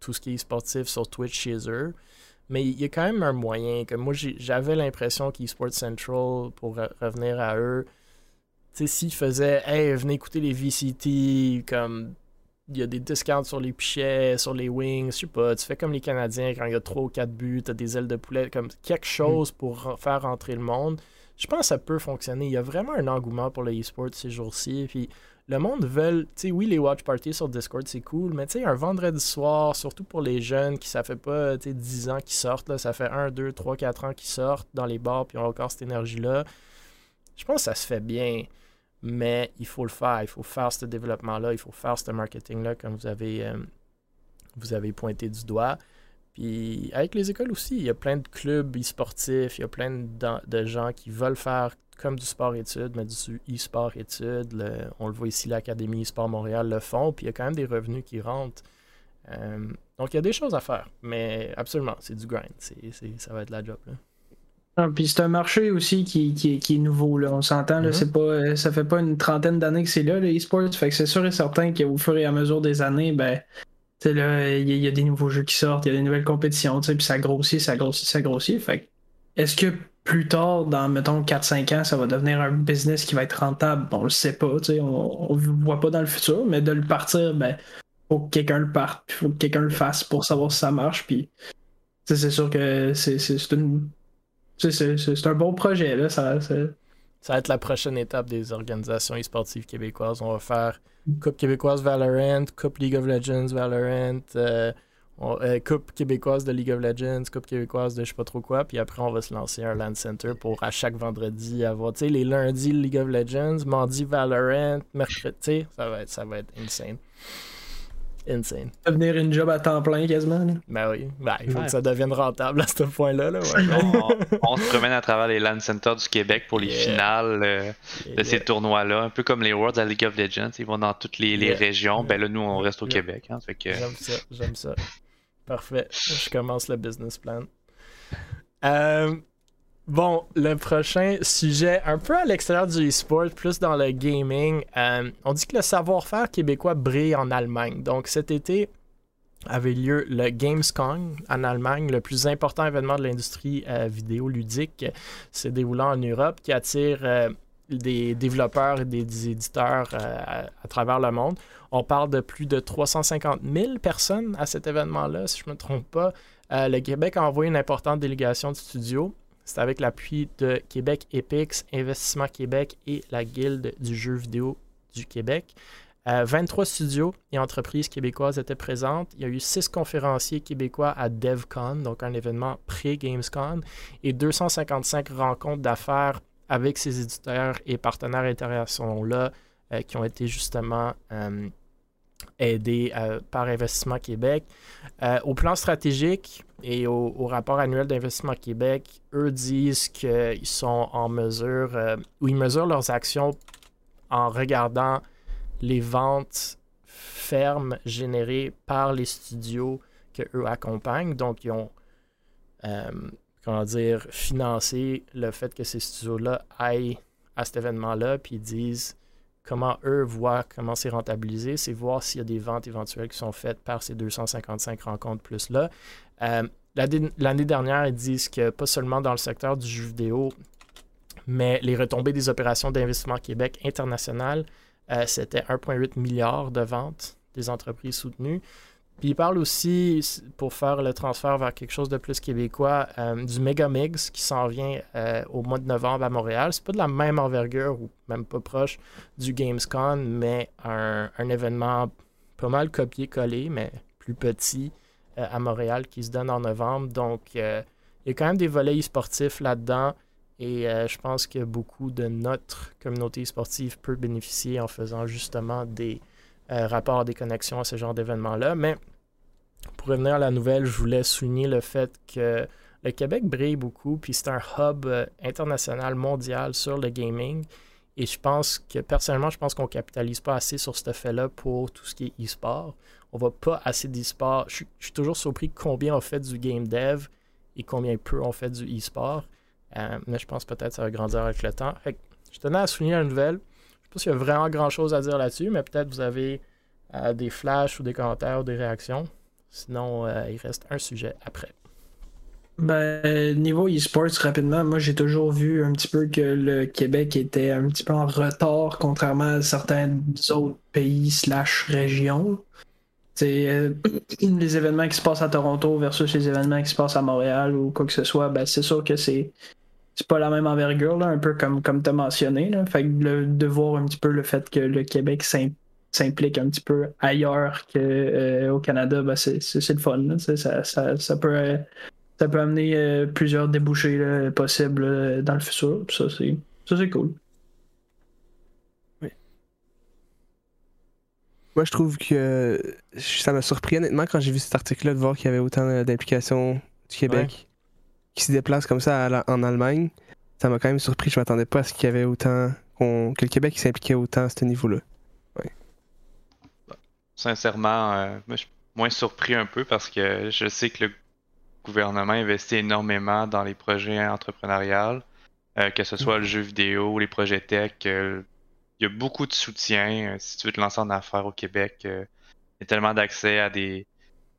tout ce qui est sportif sur Twitch chez eux. Mais il y a quand même un moyen. Moi, j'avais l'impression qu'eSports Central, pour revenir à eux, s'ils faisaient Hey, venez écouter les VCT, comme il y a des discounts sur les pichets, sur les wings, je sais pas, tu fais comme les Canadiens quand il y a 3 ou 4 buts, tu as des ailes de poulet, comme quelque chose mm. pour faire rentrer le monde. Je pense que ça peut fonctionner. Il y a vraiment un engouement pour le e-sport ces jours-ci. Puis le monde veut, tu sais, oui, les watch parties sur Discord, c'est cool, mais tu sais, un vendredi soir, surtout pour les jeunes qui ça fait pas, tu sais, 10 ans qu'ils sortent, là, ça fait 1, 2, 3, 4 ans qu'ils sortent dans les bars, puis ont encore cette énergie-là. Je pense que ça se fait bien mais il faut le faire, il faut faire ce développement-là, il faut faire ce marketing-là, comme vous avez, euh, vous avez pointé du doigt. Puis avec les écoles aussi, il y a plein de clubs e-sportifs, il y a plein de, gens qui veulent faire comme du sport-études, mais du e-sport-études. On le voit ici, l'Académie e-sport Montréal le font, puis il y a quand même des revenus qui rentrent. Euh, donc, il y a des choses à faire, mais absolument, c'est du grind. Ça va être la job. Là. Ah, puis c'est un marché aussi qui, qui, qui est nouveau, là. On s'entend, là. Mhm. C'est pas, euh, ça fait pas une trentaine d'années que c'est là, le e-sport. Fait que c'est sûr et certain qu'au fur et à mesure des années, ben, là, il y, a- il y a des nouveaux jeux qui sortent, il y a des nouvelles compétitions, puis ça grossit, ça grossit, ça grossit. Fait est-ce que plus tard, dans, mettons, 4-5 ans, ça va devenir un business qui va être rentable? Bon, on le sait pas, tu sais, on, on le voit pas dans le futur, mais de le partir, ben, faut que quelqu'un le parte, puis faut que quelqu'un le fasse pour savoir si ça marche, puis, c'est sûr que c'est une C'est un bon projet, là. Ça, Ça va être la prochaine étape des organisations e-sportives québécoises. On va faire Coupe québécoise Valorant, Coupe League of Legends Valorant, euh, euh, Coupe québécoise de League of Legends, Coupe québécoise de je sais pas trop quoi, puis après on va se lancer un LAN Center pour à chaque vendredi avoir, tu sais, les lundis League of Legends, mardi Valorant, mercredi, ça va être, ça va être insane. Insane. devenir une job à temps plein quasiment. là. Ben oui, ben, il faut Ouais. que ça devienne rentable à ce point-là. Là, ouais. on, (laughs) on se promène à travers les LAN Centers du Québec pour les Yeah. finales euh, de ces tournois-là. Un peu comme les Worlds à League of Legends. Ils vont dans toutes les, les Yeah. régions. Ben là, nous, on reste au Yeah. Québec. hein, que... J'aime ça, j'aime ça. Parfait. (laughs) Je commence le business plan. Euh, bon, le prochain sujet, un peu à l'extérieur du e-sport, plus dans le gaming. euh, on dit que le savoir-faire québécois brille en Allemagne. Donc cet été avait lieu le Gamescom en Allemagne, le plus important événement de l'industrie euh, vidéoludique s'est déroulant en Europe, qui attire euh, des développeurs et des, éditeurs euh, à, travers le monde. On parle de plus de 350 000 personnes à cet événement-là, si je ne me trompe pas. Le Québec a envoyé une importante délégation de studios. Avec l'appui de Québec Epix, Investissement Québec et la Guilde du jeu vidéo du Québec. Euh, 23 studios et entreprises québécoises étaient présentes. Il y a eu 6 conférenciers québécois à DevCon, donc un événement pré-Gamescom, et 255 rencontres d'affaires avec ces éditeurs et partenaires internationaux-là euh, qui ont été justement euh, aidés euh, par Investissement Québec. Euh, au plan stratégique et au, rapport annuel d'Investissement Québec, eux disent qu'ils sont en mesure, euh, ou ils mesurent leurs actions en regardant les ventes fermes générées par les studios que eux accompagnent. Donc, ils ont, euh, comment dire, financé le fait que ces studios-là aillent à cet événement-là, puis ils disent comment eux voient comment c'est rentabilisé, c'est voir s'il y a des ventes éventuelles qui sont faites par ces 255 rencontres plus-là. Euh, L'année dernière, ils disent que pas seulement dans le secteur du jeu vidéo, mais les retombées des opérations d'investissement Québec international, euh, c'était 1,8 milliard de ventes des entreprises soutenues. Puis il parle aussi, pour faire le transfert vers quelque chose de plus québécois, euh, du Megamix qui s'en vient euh, au mois de novembre à Montréal. C'est pas de la même envergure ou même pas proche du Gamescom, mais un, un événement pas mal copié-collé, mais plus petit à Montréal qui se donne en novembre. Donc euh, il y a quand même des volets sportifs là-dedans. Et euh, je pense que beaucoup de notre communauté sportive peut bénéficier en faisant justement des euh, rapports, des connexions à ce genre d'événements-là. Mais pour revenir à la nouvelle, je voulais souligner le fait que le Québec brille beaucoup, puis c'est un hub euh, international, mondial sur le gaming. Et je pense que personnellement, je pense qu'on capitalise pas assez sur ce fait-là pour tout ce qui est e-sport. On voit pas assez d'e-sport. Je, suis- toujours surpris combien on fait du game dev et combien peu on fait du e-sport. Euh, mais je pense peut-être que ça va grandir avec le temps. Je tenais à souligner la nouvelle. Je sais pas s'il y a vraiment grand-chose à dire là-dessus, mais peut-être vous avez euh, des flashs ou des commentaires ou des réactions. Sinon, euh, il reste un sujet après. Ben, niveau e-sports, rapidement, moi j'ai toujours vu un petit peu que le Québec était un petit peu en retard, contrairement à certains autres pays slash régions. Euh, (clears throat) les événements qui se passent à Toronto versus les événements qui se passent à Montréal ou quoi que ce soit, ben c'est sûr que c'est c'est pas la même envergure, là, un peu comme, comme tu as mentionné. Là. Fait que de voir un petit peu le fait que le Québec s'im- s'implique un petit peu ailleurs qu'au Canada, ben c'est le fun. Ça, ça, ça peut, euh, ça peut amener euh, plusieurs débouchés possibles euh, dans le futur. Ça, c'est cool. Moi, je trouve que ça m'a surpris honnêtement quand j'ai vu cet article-là de voir qu'il y avait autant d'implications du Québec qui se déplacent comme ça la- en Allemagne. ça m'a quand même surpris. Je m'attendais pas à ce qu'il y avait autant. que le Québec s'impliquait autant à ce niveau-là. Sincèrement, euh, moi, je suis moins surpris un peu parce que je sais que le gouvernement investit énormément dans les projets entrepreneuriaux, euh, que ce soit le jeu vidéo, les projets tech. Euh, il y a beaucoup de soutien. si tu veux te lancer en affaires au Québec, il y a tellement d'accès à des,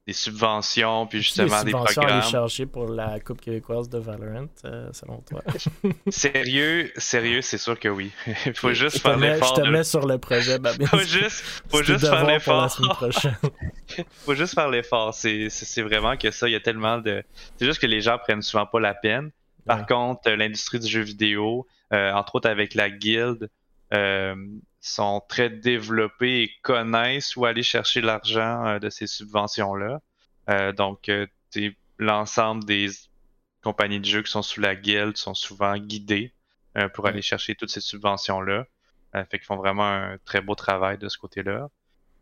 des subventions, puis justement des, programmes. aller chercher pour la Coupe québécoise de Valorant, euh, selon toi? (laughs) sérieux, sérieux, c'est sûr que oui. (laughs) Il faut juste faire l'effort. Je te mets sur le projet, Babine. faut juste, faut juste faire l'effort. faut juste faire l'effort. C'est vraiment que ça, il y a tellement de... C'est juste que les gens prennent souvent pas la peine. Par contre, l'industrie du jeu vidéo, euh, entre autres avec la guilde, euh, sont très développés et connaissent où aller chercher l'argent euh, de ces subventions-là. Euh, donc, euh, l'ensemble des compagnies de jeux qui sont sous la guilde sont souvent guidées pour aller chercher toutes ces subventions-là. fait qu'ils font vraiment un très beau travail de ce côté-là.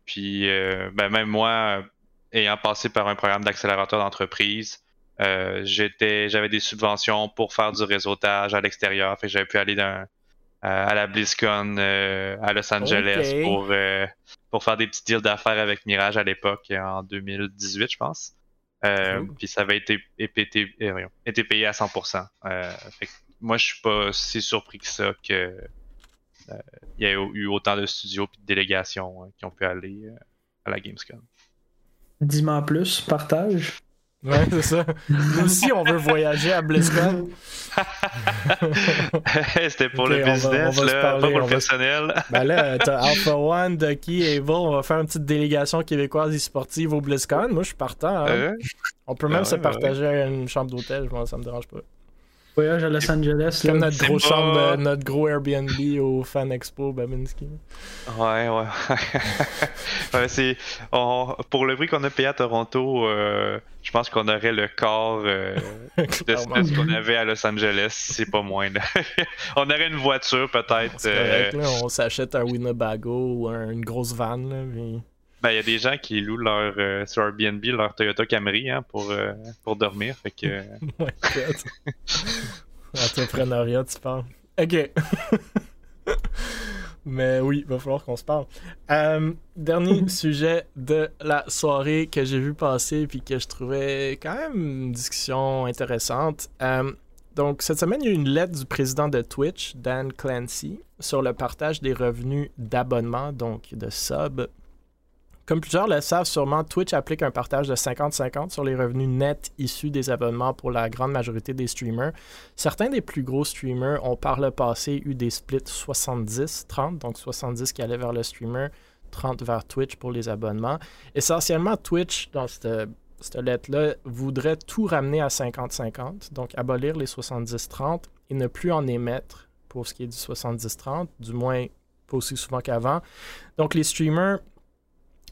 Puis, ben, même moi, ayant passé par un programme d'accélérateur d'entreprise, j'avais des subventions pour faire du réseautage à l'extérieur. Fait que j'avais pu aller d'un euh, à la BlizzCon euh, à Los Angeles pour, euh, pour faire des petits deals d'affaires avec Mirage à l'époque, en 2018, je pense. Puis ça avait été, été, été payé à 100%. Fait moi, je suis pas si surpris que ça que il y a eu autant de studios et de délégations qui ont pu aller à la Gamescom. Dis-moi plus, partage. Ouais, c'est ça. Nous aussi, on veut voyager à BlizzCon. (laughs) C'était pour le business, là, pas pour le personnel. (laughs) ben là, t'as Alpha One, Ducky, Evil, on va faire une petite délégation québécoise e-sportive au BlizzCon. Moi, je suis partant. Hein. Euh? On peut même ah se ben partager une chambre d'hôtel, moi, ça me dérange pas. Voyage à Los Angeles. Comme notre gros chambre, notre gros Airbnb au Fan Expo Babinski. Ouais, ouais. (laughs) ouais c'est, pour le prix qu'on a payé à Toronto, euh, je pense qu'on aurait le corps euh, (laughs) de, ce qu'on avait à Los Angeles, c'est pas moins. (laughs) on aurait une voiture peut-être. Euh, on s'achète un Winnebago ou une grosse van. Là, ben, il y a des gens qui louent leur, euh, sur Airbnb leur Toyota Camry hein, pour, euh, pour dormir. Fait que... (laughs) Entrepreneuriat, tu parles. Ok. (laughs) Mais oui, il va falloir qu'on se parle. Euh, dernier (laughs) sujet de la soirée que j'ai vu passer puis que je trouvais quand même une discussion intéressante. donc, cette semaine, il y a eu une lettre du président de Twitch, Dan Clancy, sur le partage des revenus d'abonnement, donc de sub, comme plusieurs le savent sûrement, Twitch applique un partage de 50-50 sur les revenus nets issus des abonnements pour la grande majorité des streamers. Certains des plus gros streamers ont par le passé eu des splits 70-30, donc 70 qui allaient vers le streamer, 30 vers Twitch pour les abonnements. Essentiellement, Twitch, dans cette, cette lettre-là, voudrait tout ramener à 50-50, donc abolir les 70-30 et ne plus en émettre pour ce qui est du 70-30, du moins pas aussi souvent qu'avant. Donc les streamers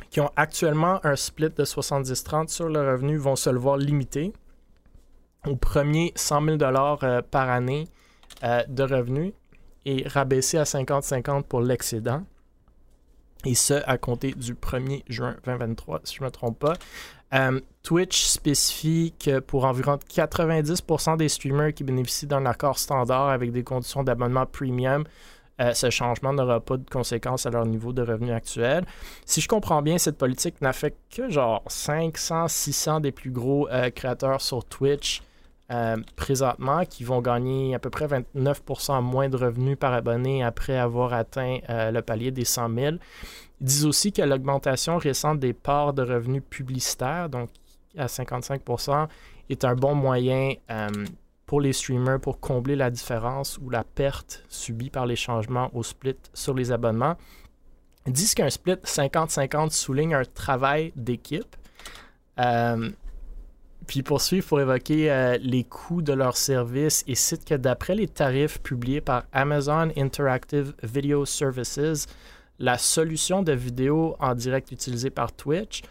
qui ont actuellement un split de 70-30 sur le revenu vont se le voir limité au premier 100 000 euh, par année euh, de revenus et rabaissé à 50-50 pour l'excédent. Et ce, à compter du 1er juin 2023, si je ne me trompe pas. Euh, Twitch spécifie que pour environ 90% des streamers qui bénéficient d'un accord standard avec des conditions d'abonnement premium, euh, ce changement n'aura pas de conséquences à leur niveau de revenu actuel. Si je comprends bien, cette politique n'affecte que genre 500, 600 des plus gros euh, créateurs sur Twitch euh, présentement qui vont gagner à peu près 29% moins de revenus par abonné après avoir atteint le palier des 100 000. Ils disent aussi que l'augmentation récente des parts de revenus publicitaires, donc à 55%, est un bon moyen pour les streamers pour combler la différence ou la perte subie par les changements au split sur les abonnements. Disent qu'un split 50-50 souligne un travail d'équipe. Euh, puis poursuivre pour évoquer euh, les coûts de leurs services et cite que d'après les tarifs publiés par Amazon Interactive Video Services, la solution de vidéo en direct utilisée par Twitch,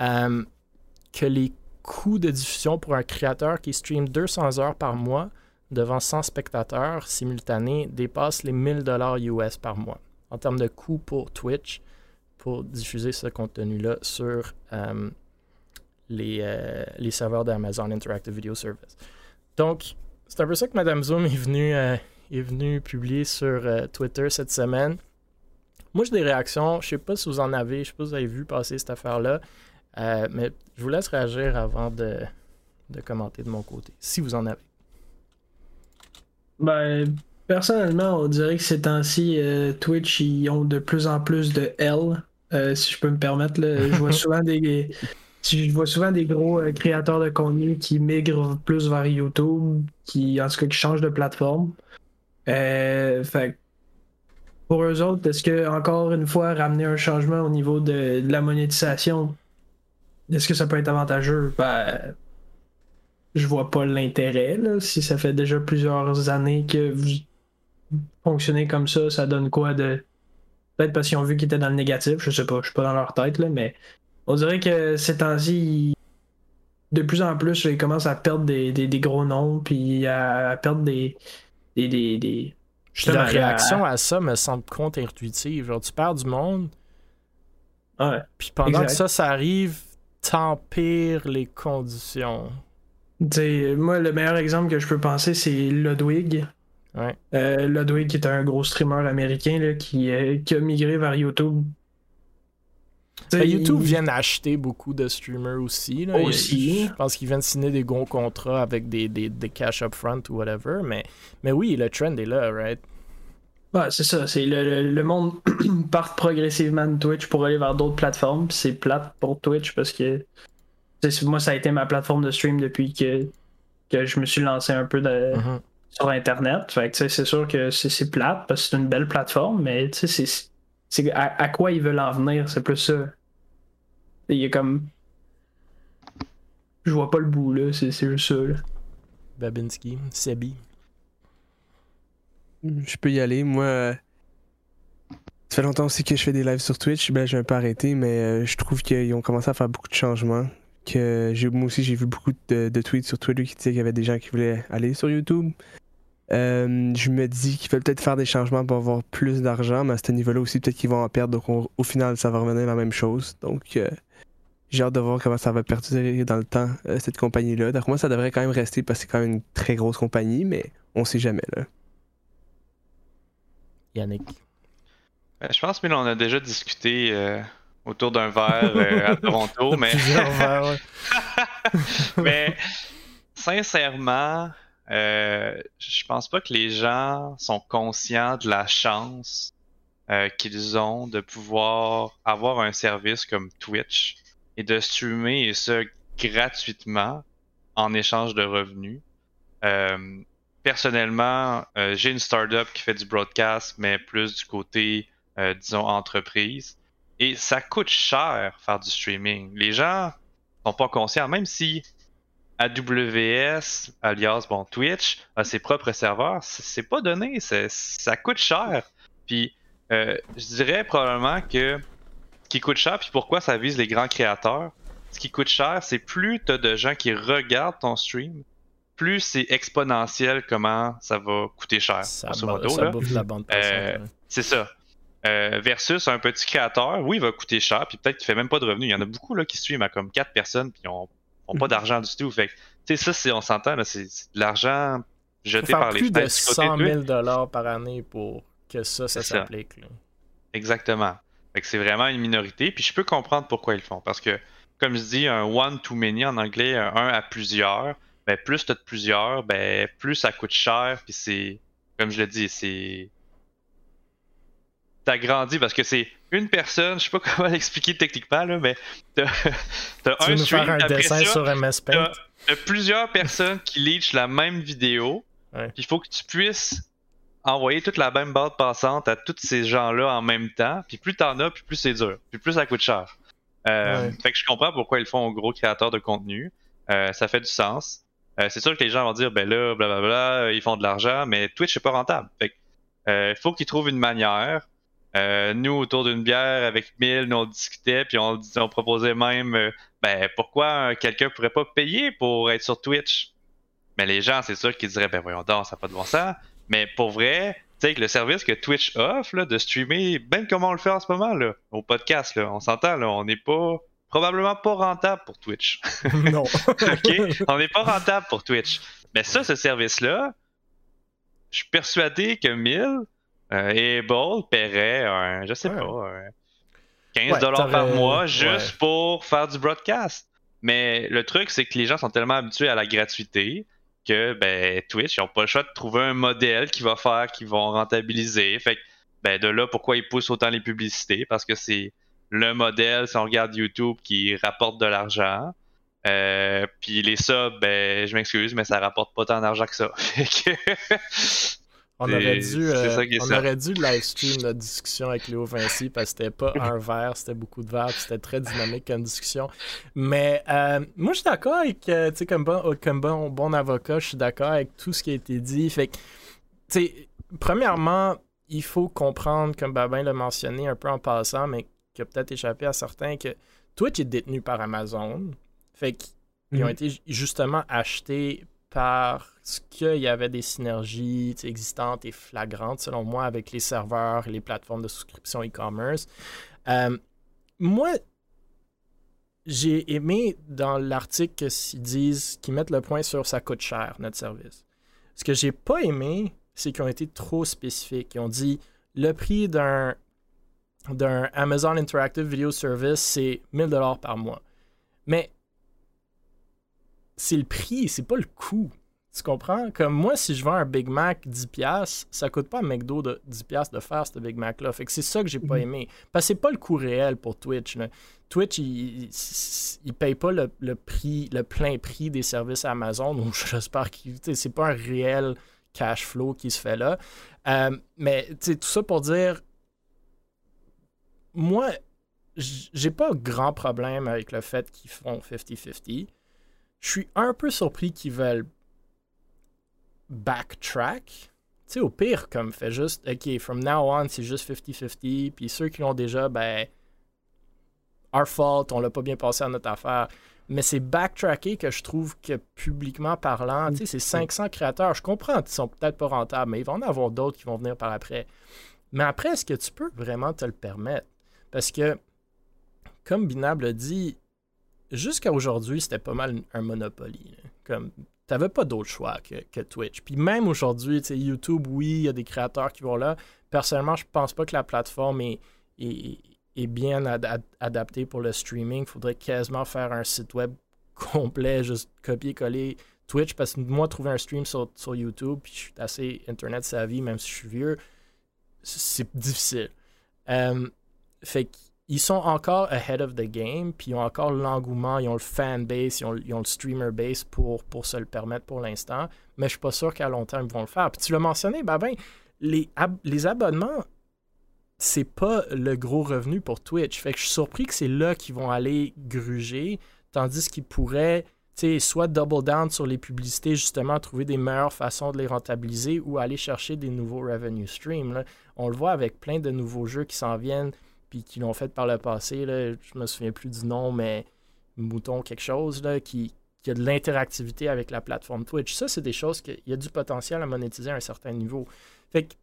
euh, que les coût de diffusion pour un créateur qui stream 200 heures par mois devant 100 spectateurs simultanés dépasse les 1000 dollars US par mois en termes de coût pour Twitch pour diffuser ce contenu-là sur euh, les, euh, les serveurs d'Amazon Interactive Video Service. Donc, C'est un peu ça que Madame Zoom est venue, euh, est venue publier sur Twitter cette semaine. Moi, j'ai des réactions. Je sais pas si vous en avez. Je sais pas si vous avez vu passer cette affaire-là. Euh, mais je vous laisse réagir avant de, de commenter de mon côté, si vous en avez. Ben, personnellement, on dirait que ces temps-ci, euh, Twitch, ils ont de plus en plus de L, euh, si je peux me permettre. Là. Je vois (laughs) souvent des. Je vois souvent des gros créateurs de contenu qui migrent plus vers YouTube, qui, en tout cas, qui changent de plateforme. Fait pour eux autres, est-ce que, encore une fois, ramener un changement au niveau de, de la monétisation, est-ce que ça peut être avantageux? Ben, je vois pas l'intérêt. là. Si ça fait déjà plusieurs années que vous fonctionnez comme ça, ça donne quoi de. Peut-être parce qu'ils ont vu qu'ils étaient dans le négatif, je sais pas, je suis pas dans leur tête, là, mais on dirait que ces temps-ci, de plus en plus, ils commencent à perdre des, des- des gros noms, puis à, perdre des. des, des, des- la réaction à ça me semble contre-intuitive. Genre, tu perds du monde, Ouais. puis pendant Exact. que ça, ça arrive, t'empires les conditions. Tu sais, moi, le meilleur exemple que je peux penser, c'est Ludwig. Ouais. Euh, Ludwig, qui est un gros streamer américain là, qui, euh, qui a migré vers YouTube. Ben, YouTube il- vient acheter beaucoup de streamers aussi. Là. Aussi. Je pense qu'ils viennent signer des gros contrats avec des, des, des cash upfront ou whatever. Mais, mais oui, le trend est là, right? Ouais, c'est ça. C'est le, le- le monde (clears throat) part progressivement de Twitch pour aller vers d'autres plateformes. C'est plate pour Twitch parce que moi, ça a été ma plateforme de stream depuis que, que je me suis lancé un peu de, Mhm. sur Internet. Fait que tu sais, c'est sûr que c'est plate parce que c'est une belle plateforme, mais tu sais, c'est- à, à quoi ils veulent en venir, c'est plus ça. Il y a comme. Je vois pas le bout là, c'est c'est juste ça. Là. Babinski, Sebi. Je peux y aller. Moi, euh, ça fait longtemps aussi que je fais des lives sur Twitch. Ben, j'ai un peu arrêté, mais euh, je trouve qu'ils ont commencé à faire beaucoup de changements. Que moi aussi, j'ai vu beaucoup de, tweets sur Twitter qui disaient qu'il y avait des gens qui voulaient aller sur YouTube. Euh, je me dis qu'ils veulent peut-être faire des changements pour avoir plus d'argent, mais à ce niveau-là aussi, peut-être qu'ils vont en perdre. Donc, on- au final, ça va revenir à la même chose. Donc, j'ai hâte de voir comment ça va perdurer dans le temps, cette compagnie-là. D'après moi, ça devrait quand même rester parce que c'est quand même une très grosse compagnie, mais on sait jamais. Là. Yannick. Euh, je pense que là, on a déjà discuté euh, autour d'un verre euh, à (laughs) Toronto, mais, verres, (laughs) mais sincèrement, je pense pas que les gens sont conscients de la chance qu'ils ont de pouvoir avoir un service comme Twitch et de streamer et ce gratuitement en échange de revenus. Euh, personnellement, euh, j'ai une startup qui fait du broadcast, mais plus du côté, euh, disons, entreprise. Et ça coûte cher faire du streaming. Les gens sont pas conscients, même si AWS, alias bon Twitch, a ses propres serveurs, c'est pas donné, ça coûte cher. Puis euh, je dirais probablement que ce qui coûte cher, puis pourquoi ça vise les grands créateurs, ce qui coûte cher, c'est plus tu as de gens qui regardent ton stream, plus c'est exponentiel comment ça va coûter cher. Ça, modo, ça là. bouffe la bande. Euh, ouais. C'est ça. Euh, versus un petit créateur, oui, il va coûter cher, puis peut-être qu'il fait même pas de revenus. Il y en a beaucoup là, qui streament à comme 4 personnes, puis ils ont, ont pas d'argent du tout. Fait tu sais, ça, on s'entend, c'est de l'argent jeté par les plus de fenêtres du côté 100 de 000 dollars par année pour que ça, ça s'applique. Exactement. Fait que c'est vraiment une minorité, puis je peux comprendre pourquoi ils le font. Parce que, comme je dis, un one to many en anglais, un à plusieurs, ben plus t'as de plusieurs, ben plus ça coûte cher, puis c'est, comme je le dis, c'est. T'agrandis parce que c'est une personne, je sais pas (laughs) comment l'expliquer techniquement, là, mais t'as (laughs) t'as Tu un stream, faire un dessin ça, sur MS Paint? t'as t'as plusieurs personnes qui leach la même vidéo. Ouais. Puis il faut que tu puisses envoyer toute la même bande passante à tous ces gens-là en même temps. Puis plus t'en as, puis plus c'est dur. Puis plus ça coûte cher. Euh, Ouais. Fait que je comprends pourquoi ils font aux gros créateurs de contenu. Euh, ça fait du sens. Euh, c'est sûr que les gens vont dire, ben là, blablabla, ils font de l'argent, mais Twitch c'est pas rentable. Fait que, euh, il faut qu'ils trouvent une manière. Euh, nous, autour d'une bière avec Mille, nous, on discutait, puis on, on proposait même, euh, ben pourquoi euh, quelqu'un pourrait pas payer pour être sur Twitch? Mais les gens, c'est sûr qu'ils diraient, ben voyons donc, ça n'a pas de bon sens. Mais pour vrai, tu sais, avec le service que Twitch offre, de streamer, même comme on le fait en ce moment, là, au podcast, on s'entend, là, on n'est pas, probablement pas rentable pour Twitch. (laughs) non. (laughs) OK? On n'est pas rentable pour Twitch. Mais ça, ce service-là, je suis persuadé que 1000 euh, Able paierait un, je sais Ouais. pas, un 15 Ouais, dollars par t'aurais- mois juste ouais. pour faire du broadcast. Mais le truc, c'est que les gens sont tellement habitués à la gratuité que ben, Twitch, ils n'ont pas le choix de trouver un modèle qui va faire, qu'ils vont rentabiliser. Fait que, ben, de là, pourquoi ils poussent autant les publicités? Parce que c'est le modèle, si on regarde YouTube, qui rapporte de l'argent. Euh, puis les subs, ben, je m'excuse, mais ça rapporte pas tant d'argent que ça. (laughs) On aurait dû, euh, ça qui est on ça. aurait dû live stream notre discussion avec Léo Vinci parce que c'était pas un verre, c'était beaucoup de verres, c'était très dynamique comme discussion. Mais euh, moi, je suis d'accord avec, euh, tu sais, comme bon, comme bon, bon avocat, je suis d'accord avec tout ce qui a été dit. Fait que, tu sais, premièrement, il faut comprendre, comme Babin l'a mentionné un peu en passant, mais qui a peut-être échappé à certains, que Twitch est détenu par Amazon. Fait qu'ils ont Mhm. été ju- justement achetés parce qu'il y avait des synergies existantes et flagrantes, selon moi, avec les serveurs et les plateformes de souscription e-commerce. Euh, moi, j'ai aimé dans l'article qu'ils disent qu'ils mettent le point sur ça coûte cher, notre service. Ce que j'ai pas aimé, c'est qu'ils ont été trop spécifiques. Ils ont dit le prix d'un d'un Amazon Interactive Video Service, c'est 1000 dollars par mois. Mais c'est le prix, c'est pas le coût. Tu comprends? Comme moi, si je vends un Big Mac 10$, ça coûte pas à McDo de 10$ de faire ce Big Mac-là. Fait que c'est ça que j'ai pas Mhm. aimé. Parce que c'est pas le coût réel pour Twitch. là. Twitch, il, il, il paye pas le, le prix, le plein prix des services Amazon. (laughs) Donc j'espère que c'est pas un réel cash flow qui se fait là. Euh, mais tu sais, tout ça pour dire, moi, j'ai pas grand problème avec le fait qu'ils font 50-50. Je suis un peu surpris qu'ils veulent backtrack. Tu sais, au pire, comme fait juste, OK, from now on, c'est juste 50-50. Puis ceux qui l'ont déjà, ben, our fault, on l'a pas bien passé à notre affaire. Mais c'est backtracker que je trouve que publiquement parlant, tu sais, c'est 500 créateurs. Je comprends qu'ils sont peut-être pas rentables, mais il va en avoir d'autres qui vont venir par après. Mais après, est-ce que tu peux vraiment te le permettre? Parce que, comme Binab l'a dit, jusqu'à aujourd'hui, c'était pas mal un monopoly. là. Comme, t'avais pas d'autre choix que, Twitch. Puis même aujourd'hui, YouTube, oui, il y a des créateurs qui vont là. Personnellement, je pense pas que la plateforme est, bien ad- ad- adaptée pour le streaming. Il faudrait quasiment faire un site web complet, juste copier-coller Twitch. Parce que moi, trouver un stream sur, sur YouTube, puis je suis assez Internet savvy, même si je suis vieux, c'est difficile. Euh, fait qu'ils sont encore ahead of the game, puis ils ont encore l'engouement, ils ont le fan base, ils ont, ils ont le streamer base pour, pour se le permettre pour l'instant. Mais je suis pas sûr qu'à long terme, ils vont le faire. Puis tu l'as mentionné, ben les, ab- les abonnements, c'est pas le gros revenu pour Twitch. Fait que je suis surpris que c'est là qu'ils vont aller gruger, tandis qu'ils pourraient soit double down sur les publicités, justement, trouver des meilleures façons de les rentabiliser ou aller chercher des nouveaux revenue streams. On le voit avec plein de nouveaux jeux qui s'en viennent puis qui l'ont fait par le passé. Là. Je me souviens plus du nom, mais Mouton quelque chose là, qui, qui a de l'interactivité avec la plateforme Twitch. Ça, c'est des choses qu'il y a du potentiel à monétiser à un certain niveau. Fait que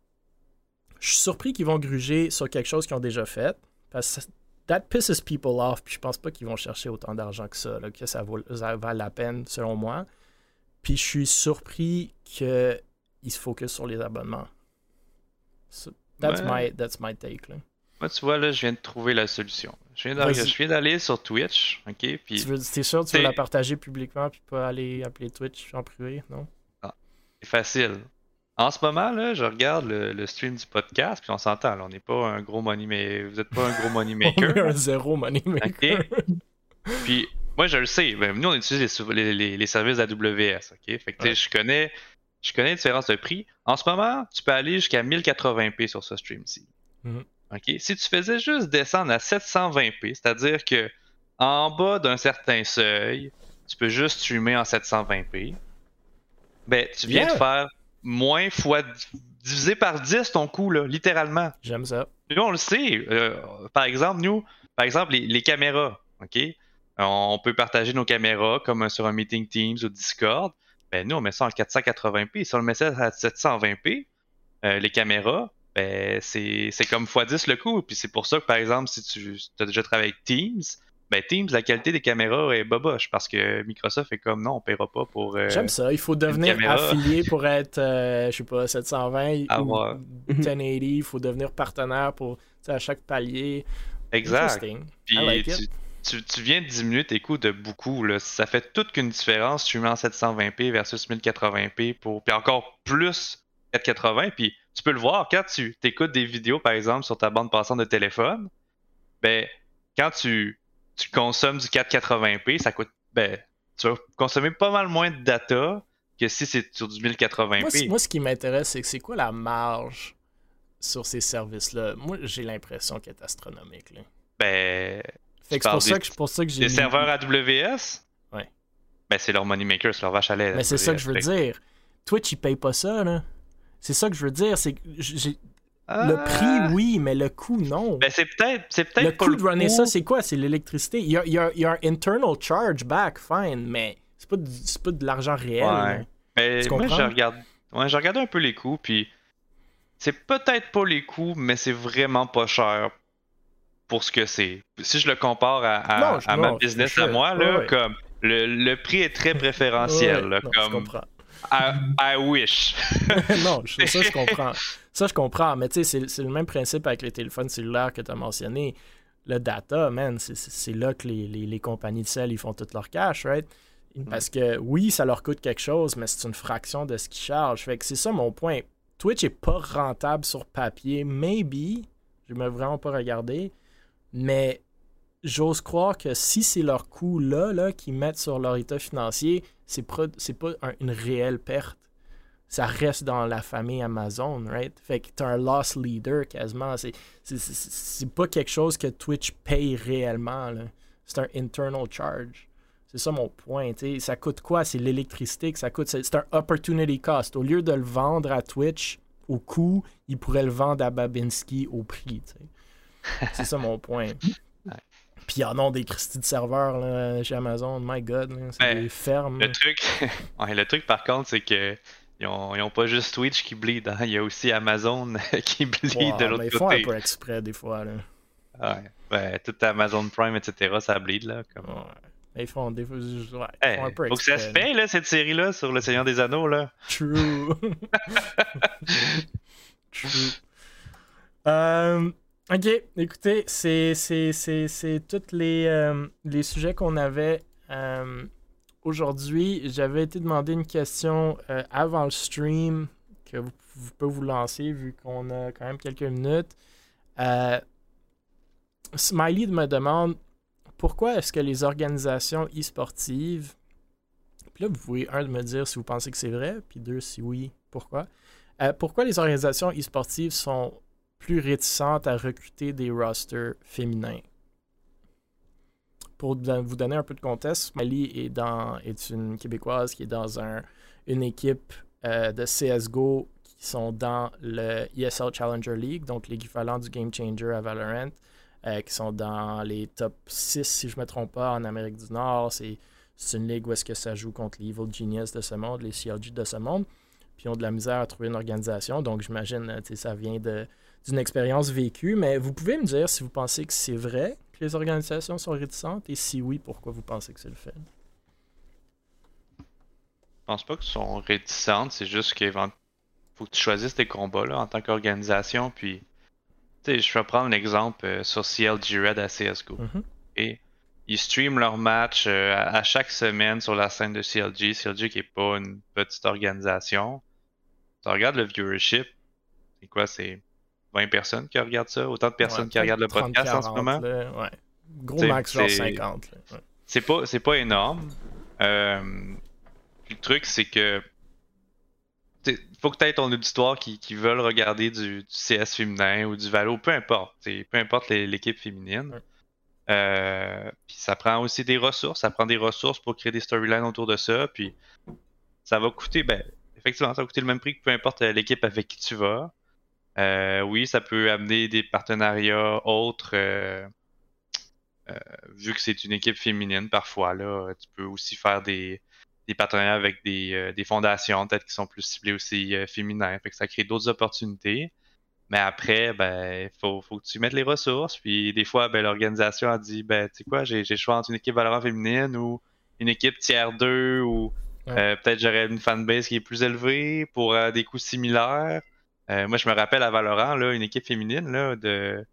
je suis surpris qu'ils vont gruger sur quelque chose qu'ils ont déjà fait. Parce que ça- that pisses people off. Puis je pense pas qu'ils vont chercher autant d'argent que ça, là, que ça vaut, ça vaut la peine, selon moi. Puis je suis surpris qu'ils se focus sur les abonnements. So, that's, Ouais. my, that's my take. Là. Moi, tu vois, là, je viens de trouver la solution. Je viens d'aller, sur Twitch, ok? Puis Tu veux, t'es sûr que tu veux la partager publiquement puis pas aller appeler Twitch en privé, non? c'est facile. En ce moment, là, je regarde le, le stream du podcast, puis on s'entend, là, on n'est pas un gros money mais Vous n'êtes pas un gros money (laughs) On met maker. un zéro money maker. Puis moi, je le sais. Ben, nous, on utilise les, sou- les, les- les services AWS. OK? Fait que, tu sais, Ouais. je connais, je connais la différence de prix. En ce moment, tu peux aller jusqu'à 1080p sur ce stream-ci. Mhm. OK? Si tu faisais juste descendre à 720p, c'est-à-dire que en bas d'un certain seuil, tu peux juste streamer en 720p, ben, tu viens de faire moins fois divisé par 10 ton coût, là, littéralement. J'aime ça. On le sait. Euh, par exemple, nous, par exemple, les, les caméras, OK? On peut partager nos caméras comme sur un meeting Teams ou Discord. Ben, nous, on met ça en 480p. Si on le mettait à 720p, euh, les caméras, ben, c'est c'est comme x10 le coût. Puis c'est pour ça que, par exemple, si tu as déjà travaillé avec Teams, ben Teams, la qualité des caméras est boboche parce que Microsoft est comme non, on paiera pas pour. euh, J'aime ça. Il faut devenir affilié pour être, euh, je sais pas, 720 (laughs) Ah, ou ouais. 1080. Il faut devenir partenaire pour, à chaque palier. Exact. Puis like tu, tu, tu viens de diminuer tes coûts de beaucoup. Là. Ça fait toute qu'une différence. Tu mets en 720p versus 1080p pour. Puis encore plus 480. Puis tu peux le voir quand tu écoutes des vidéos, par exemple, sur ta bande passante de téléphone. Ben, quand tu, tu consommes du 480p, ça coûte. Ben, tu vas consommer pas mal moins de data que si c'est sur du 1080p. Moi, ce qui m'intéresse, c'est que c'est quoi la marge sur ces services-là? Moi, j'ai l'impression qu'elle est astronomique. Là. Ben, Fait que c'est pour ça que, pour ça que j'ai. les serveurs AWS. Ouais. Ben, c'est leur moneymaker, c'est leur vache à lait. Mais c'est ça que je veux dire. Twitch, ils payent pas ça, là. C'est ça que je veux dire. C'est que j'ai- le Ah! prix, oui, mais le coût, non. Ben, c'est peut-être c'est peut-être le coût de runner coût. ça, c'est quoi? C'est l'électricité. Il y a, il y a- il y a un internal charge back, fine, mais c'est pas, du- pas de l'argent réel. Ouais. Mais Tu moi, comprends? je regarde. Ouais, j'ai regardé un peu les coûts, puis c'est peut-être pas les coûts, mais c'est vraiment pas cher pour ce que c'est. Si je le compare à, à- Non, ma business à moi, là, Ouais, ouais. comme le, le prix est très (laughs) préférentiel. Ouais, là, non, je comprends. I, I wish. (laughs) non, je- ça, je comprends. Ça, je comprends. Mais tu sais, c'est- le même principe avec les téléphones cellulaires que tu as mentionné. Le data, man, c'est- là que les, les- les compagnies de sel, ils font tout leur cash, right? Parce que oui, ça leur coûte quelque chose, mais c'est une fraction de ce qu'ils chargent. Fait que c'est ça mon point. Twitch est pas rentable sur papier. Maybe. Je ne vraiment pas regardé. Mais j'ose croire que si c'est leur coût là, là qu'ils mettent sur leur état financier, c'est pas un- une réelle perte. Ça reste dans la famille Amazon, right? Fait que t'as un loss leader quasiment. C'est, pas quelque chose que Twitch paye réellement. C'est un internal charge. C'est ça mon point. Ça coûte quoi? C'est l'électricité ça coûte. C'est, un opportunity cost. Au lieu de le vendre à Twitch au coût, ils pourraient le vendre à Babinski au prix. C'est ça mon point. (laughs) Puis en ont des Christy de serveurs là, chez Amazon. My God, là, c'est Ben, des fermes. Le truc, (laughs) ouais, le truc par contre, c'est que ils ont, ils ont pas juste Twitch qui bleed, hein, il y a aussi Amazon (laughs) qui bleed de mais l'autre ils font côté. un peu exprès des fois. Là. Ouais, ben, tout Amazon Prime, etc., ça bleed là. Comme... Ouais. Ils font des fois. Ouais, ils font un peu faut que ça se exprès, là. paye là, cette série-là, sur Le Seigneur des Anneaux là. True. (laughs) True. Euh, ok, écoutez, c'est, tous les, euh, les sujets qu'on avait euh, aujourd'hui. J'avais été demandé une question euh, avant le stream que vous, vous pouvez vous lancer vu qu'on a quand même quelques minutes. Smiley me demande pourquoi est-ce que les organisations e-sportives puis là, vous pouvez, un, me dire si vous pensez que c'est vrai, puis deux, si oui, pourquoi. Pourquoi les organisations e-sportives sont plus réticentes à recruter des rosters féminins? Pour vous donner un peu de contexte, Mali est, dans, est une Québécoise qui est dans un, une équipe euh, de CSGO qui sont dans le ESL Challenger League, donc l'équivalent du Game Changer à Valorant, euh, qui sont dans les top 6, si je ne me trompe pas, en Amérique du Nord. C'est une ligue où est-ce que ça joue contre les Evil Genius de ce monde, les CLG de ce monde. Puis ont de la misère à trouver une organisation. Donc j'imagine euh, ça vient d'une expérience vécue. Mais vous pouvez me dire si vous pensez que c'est vrai que les organisations sont réticentes et si oui, pourquoi vous pensez que c'est le fait? Je pense pas qu'elles sont réticentes, c'est juste qu'il faut que tu choisisses tes combats là, en tant qu'organisation. Puis, tu sais, je vais prendre un exemple euh, sur CLG Red à CSGO. Mhm. Et ils streament leurs matchs euh, à, à chaque semaine sur la scène de CLG. CLG qui est pas une petite organisation. Tu regardes le viewership, c'est quoi C'est 20 personnes qui regardent ça Autant de personnes Ouais, qui regardent le 30, podcast en ce 40, moment? là, ouais. Gros T'sais, max, genre c'est- 50. là, ouais. c'est pas c'est pas énorme. Euh, le truc c'est que il faut que tu aies ton auditoire qui, qui veulent regarder du, du CS féminin ou du Valo, peu importe. Peu importe l'équipe féminine. Ouais. Euh, puis ça prend aussi des ressources. Ça prend des ressources pour créer des storylines autour de ça. Puis ça va coûter, ben, effectivement, ça va coûter le même prix que peu importe euh, l'équipe avec qui tu vas. Euh, oui, ça peut amener des partenariats autres. euh, vu que c'est une équipe féminine, parfois, là, tu peux aussi faire des, partenariats avec des, fondations, peut-être qui sont plus ciblées aussi féminins. Fait que ça crée d'autres opportunités. Mais après, ben, faut, que tu mettes les ressources. Puis des fois, ben, l'organisation a dit, ben, tu sais quoi, j'ai le choix entre une équipe Valorant féminine ou une équipe tiers 2 ou euh, peut-être j'aurais une fanbase qui est plus élevée pour euh, des coûts similaires. Euh, moi, je me rappelle à Valorant, là, une équipe féminine, là, de,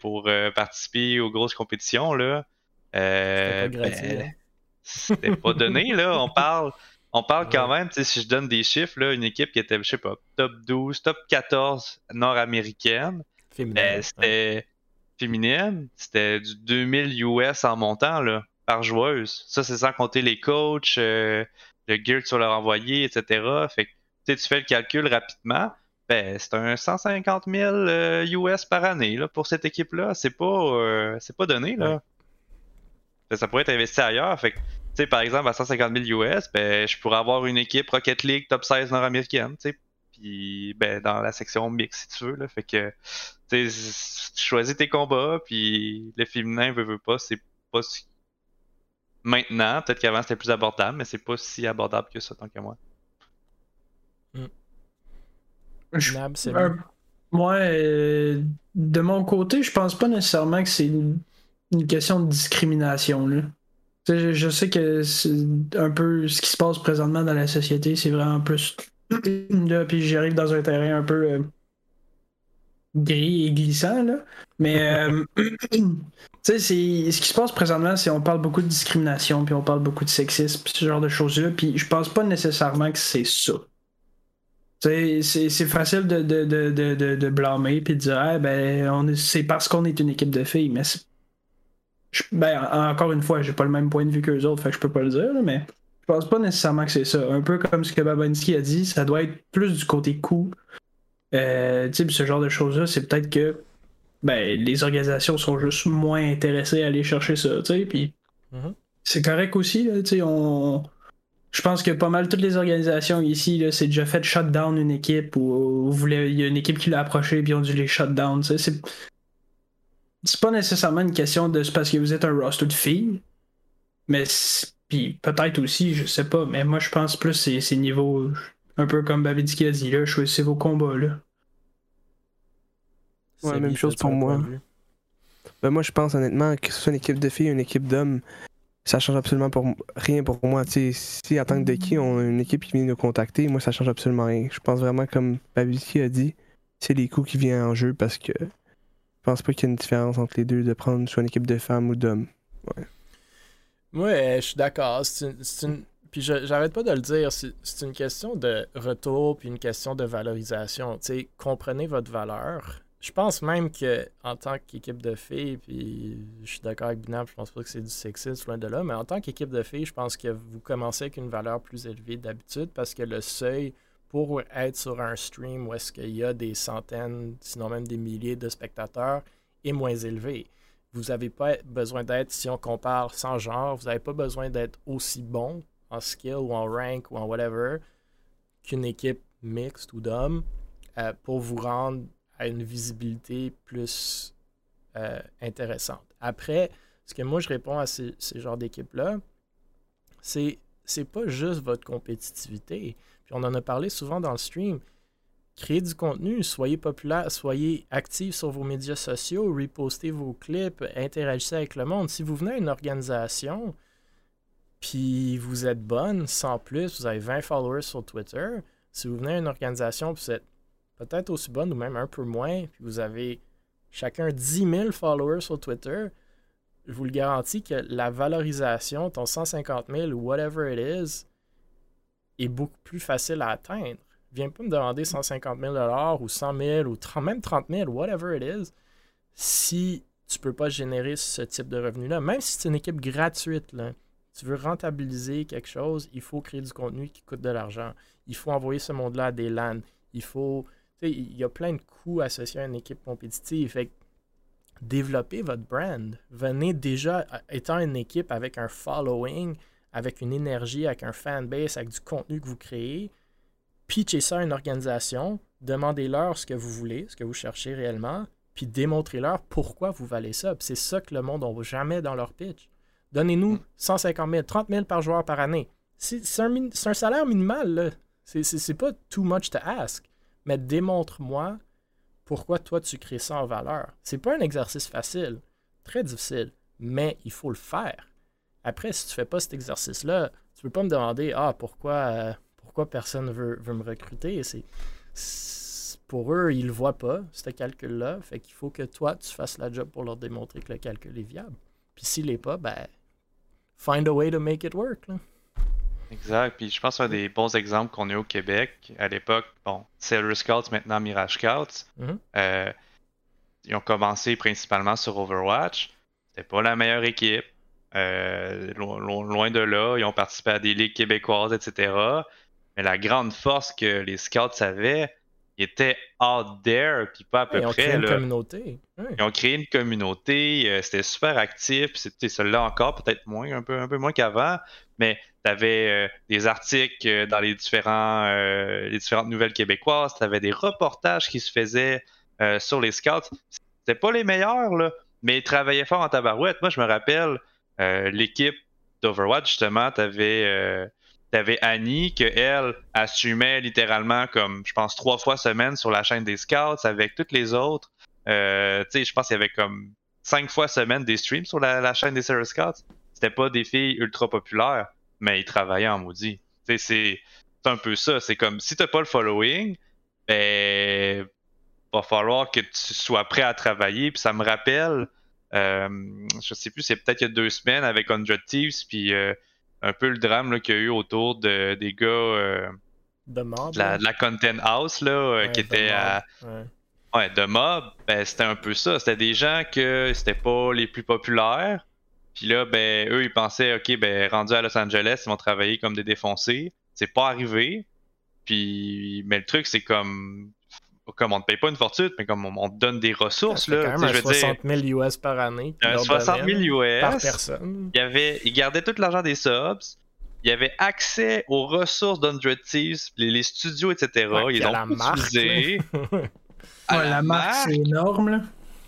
pour participer aux grosses compétitions, là. C'était pas ben, C'était pas donné, là. On (laughs) parle, on parle quand même, si je donne des chiffres, là, une équipe qui était, je sais pas, top 12, top 14 nord-américaine. Ben, c'était féminine. C'était du 2000 US en montant, là, par joueuse. Ça, c'est sans compter les coachs, euh, que tu vas leur envoyer, etc. Fait que, tu fais le calcul rapidement. Ben, c'est un 150 000 US par année là, pour cette équipe-là. C'est pas, euh, c'est pas donné. Là. Ça pourrait être investi ailleurs. Fait que sais, par exemple, à 150 000 US, ben, je pourrais avoir une équipe Rocket League top 16 nord-américaine, puis ben, dans la section mix, si tu veux, là. Fait que, tu choisis tes combats, puis le féminin veut, veut pas, c'est pas si... Maintenant, peut-être qu'avant c'était plus abordable, mais c'est pas si abordable que ça, tant que moi. Hmm. Moi, euh, de mon côté, je pense pas nécessairement que c'est une, une question de discrimination, là. Je, sais que c'est un peu ce qui se passe présentement dans la société, c'est vraiment plus. Là, puis j'arrive dans un terrain un peu euh, gris et glissant, là. Mais, euh, (clears throat) ce qui se passe présentement, c'est on parle beaucoup de discrimination, puis on parle beaucoup de sexisme, ce genre de choses-là. Puis je pense pas nécessairement que c'est ça. C'est facile de, de, de, de, blâmer puis de dire ben, c'est parce qu'on est une équipe de filles, mais ben, encore une fois, j'ai pas le même point de vue que les autres, fait que je peux pas le dire, mais je pense pas nécessairement que c'est ça. Un peu comme ce que Babinski a dit, ça doit être plus du côté coût. Euh, ce genre de choses-là, c'est peut-être que ben, les organisations sont juste moins intéressées à aller chercher ça, puis mm-hmm. c'est correct aussi, on... Je pense que pas mal toutes les organisations ici, c'est déjà fait shutdown une équipe ou, il y a une équipe qui l'a approché et ont dû les shutdown. C'est c'est pas nécessairement une question de c'est parce que vous êtes un roster de filles, mais puis peut-être aussi, je sais pas, mais moi je pense plus c'est ces niveaux un peu comme Babidski a dit là, choisissez vos combats là. Ouais, même chose pour moi. Ben moi je pense honnêtement que ce soit une équipe de filles ou une équipe d'hommes, ça change absolument pour rien pour moi. si en tant que de qui on a une équipe qui vient nous contacter, moi ça change absolument rien. Je pense vraiment comme Babidski a dit, c'est les coups qui viennent en jeu parce que je pense pas qu'il y ait une différence entre les deux de prendre soit une équipe de femmes ou d'hommes. Ouais. Ouais, je suis d'accord. C'est une, Puis j'arrête pas de le dire, c'est une question de retour puis une question de valorisation. Tu comprenez votre valeur. Je pense même que en tant qu'équipe de filles, puis je suis d'accord avec Binab, je pense pas que c'est du sexisme loin de là, mais en tant qu'équipe de filles, je pense que vous commencez avec une valeur plus élevée d'habitude parce que le seuil pour être sur un stream où est-ce qu'il y a des centaines, sinon même des milliers de spectateurs, est moins élevé. Vous n'avez pas besoin d'être, si on compare sans genre, vous n'avez pas besoin d'être aussi bon en skill ou en rank ou en whatever qu'une équipe mixte ou d'hommes euh, pour vous rendre à une visibilité plus euh, intéressante. Après, ce que moi je réponds à ces, ces genres d'équipes-là, c'est c'est pas juste votre compétitivité on en a parlé souvent dans le stream. Créez du contenu, soyez populaire, soyez actifs sur vos médias sociaux, repostez vos clips, interagissez avec le monde. Si vous venez à une organisation, puis vous êtes bonne, sans plus, vous avez 20 followers sur Twitter, si vous venez à une organisation, vous êtes peut-être aussi bonne ou même un peu moins, puis vous avez chacun 10 000 followers sur Twitter, je vous le garantis que la valorisation, ton 150 000 ou whatever it is, est beaucoup plus facile à atteindre. Viens pas me demander 150 000 ou 100 000 ou 30, même 30 000, whatever it is, si tu peux pas générer ce type de revenu-là. Même si c'est une équipe gratuite, là, tu veux rentabiliser quelque chose, il faut créer du contenu qui coûte de l'argent. Il faut envoyer ce monde-là à des LAN. Il faut. Il y a plein de coûts associés à une équipe compétitive. Fait développer votre brand. Venez déjà étant une équipe avec un following, avec une énergie, avec un fanbase, avec du contenu que vous créez, pitchez ça à une organisation, demandez-leur ce que vous voulez, ce que vous cherchez réellement, puis démontrez-leur pourquoi vous valez ça. c'est ça que le monde n'a jamais dans leur pitch. Donnez-nous 150 000, 30 000 par joueur par année. C'est un, salaire minimal, là. C'est pas too much to ask. Mais démontre-moi pourquoi toi tu crées ça en valeur. C'est pas un exercice facile, très difficile, mais il faut le faire. Après, si tu fais pas cet exercice-là, tu peux pas me demander Ah, pourquoi, euh, pourquoi personne veut, veut me recruter? C'est, pour eux, ils le voient pas, ce calcul-là. Fait qu'il faut que toi, tu fasses la job pour leur démontrer que le calcul est viable. Puis s'il n'est pas, ben, find a way to make it work. Exact. Puis je pense un des bons exemples qu'on a au Québec à l'époque, bon, Sailor Scouts, maintenant Mirage Scouts, Mhm. euh, ils ont commencé principalement sur Overwatch. C'était pas la meilleure équipe. Euh, lo- lo- loin de là, ils ont participé à des ligues québécoises, etc. Mais la grande force que les Scouts avaient, ils étaient out there, puis pas à peu Ils ont près. créé une communauté. Ouais. Ils ont créé une communauté, euh, c'était super actif, c'était celui-là encore, peut-être moins, un peu, un peu moins qu'avant, mais tu avais des articles euh, dans les, différents, euh, les différentes nouvelles québécoises, tu avais des reportages qui se faisaient euh, sur les scouts. C'était pas les meilleurs, là, mais ils travaillaient fort en tabarouette. Moi, je me rappelle, euh, l'équipe d'Overwatch, justement, tu avais, Annie, que elle assumait littéralement comme, je pense, trois fois semaine sur la chaîne des scouts avec toutes les autres. Euh, tu sais, je pense qu'il y avait comme cinq fois semaine des streams sur la, chaîne des Sarah Scouts. C'était pas des filles ultra populaires, mais ils travaillaient en maudit. Tu sais, c'est c'est un peu ça. C'est comme si t'as pas le following, ben va falloir que tu sois prêt à travailler. Puis ça me rappelle, euh, je sais plus, c'est peut-être il y a deux semaines avec 100 Thieves, puis euh, un peu le drame qu'il y a eu autour de, des gars euh, De mob. de, la, de la Content House là, euh, Ouais, qui était à Ouais. Ouais, de mob, ben, c'était un peu ça. C'était des gens que c'était pas les plus populaires. Puis là, ben, eux, ils pensaient, OK, ben, rendus à Los Angeles, ils vont travailler comme des défoncés. C'est pas arrivé. Puis, mais le truc, c'est comme, comme on te paye pas une fortune, mais comme on, on te donne des ressources, là. quand même Tu sais, un je veux dire, 60 000 US par année. qu'ils un leur 60 donnaient, 000 US. Par personne. Il, y avait, il gardait tout l'argent des subs. Il y avait accès aux ressources d'Undred Thieves, les, les studios, etc. Ouais, ils l'ont la marque, utilisé. là. (laughs) À Ouais, la marque, c'est énorme, là.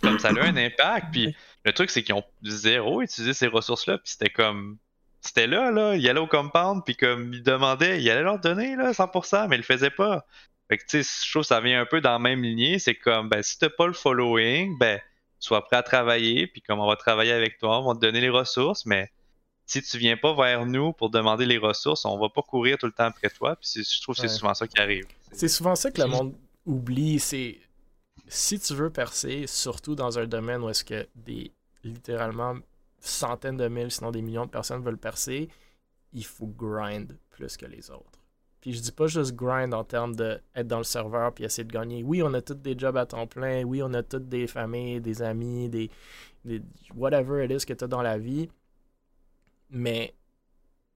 comme ça a eu un (clears throat) impact. Puis le truc, c'est qu'ils ont zéro utilisé ces ressources-là. Puis c'était comme. C'était là, là. Il allait au compound, puis comme il demandait, il allait leur donner, là, 100%, mais il le faisait pas. Fait que, tu sais, je trouve que ça vient un peu dans la même lignée. C'est comme, ben, si t'as pas le following, ben, sois prêt à travailler, puis comme on va travailler avec toi, on va te donner les ressources, mais si tu viens pas vers nous pour demander les ressources, on va pas courir tout le temps après toi. Puis je trouve que c'est Ouais. souvent ça qui arrive. C'est souvent ça que le monde oublie, c'est si tu veux percer, surtout dans un domaine où est-ce que des littéralement centaines de mille, sinon des millions de personnes veulent percer, il faut grind plus que les autres. Puis je dis pas juste grind en termes d'être dans le serveur puis essayer de gagner. Oui, on a tous des jobs à temps plein. Oui, on a toutes des familles, des amis, des, des whatever it is que tu as dans la vie. Mais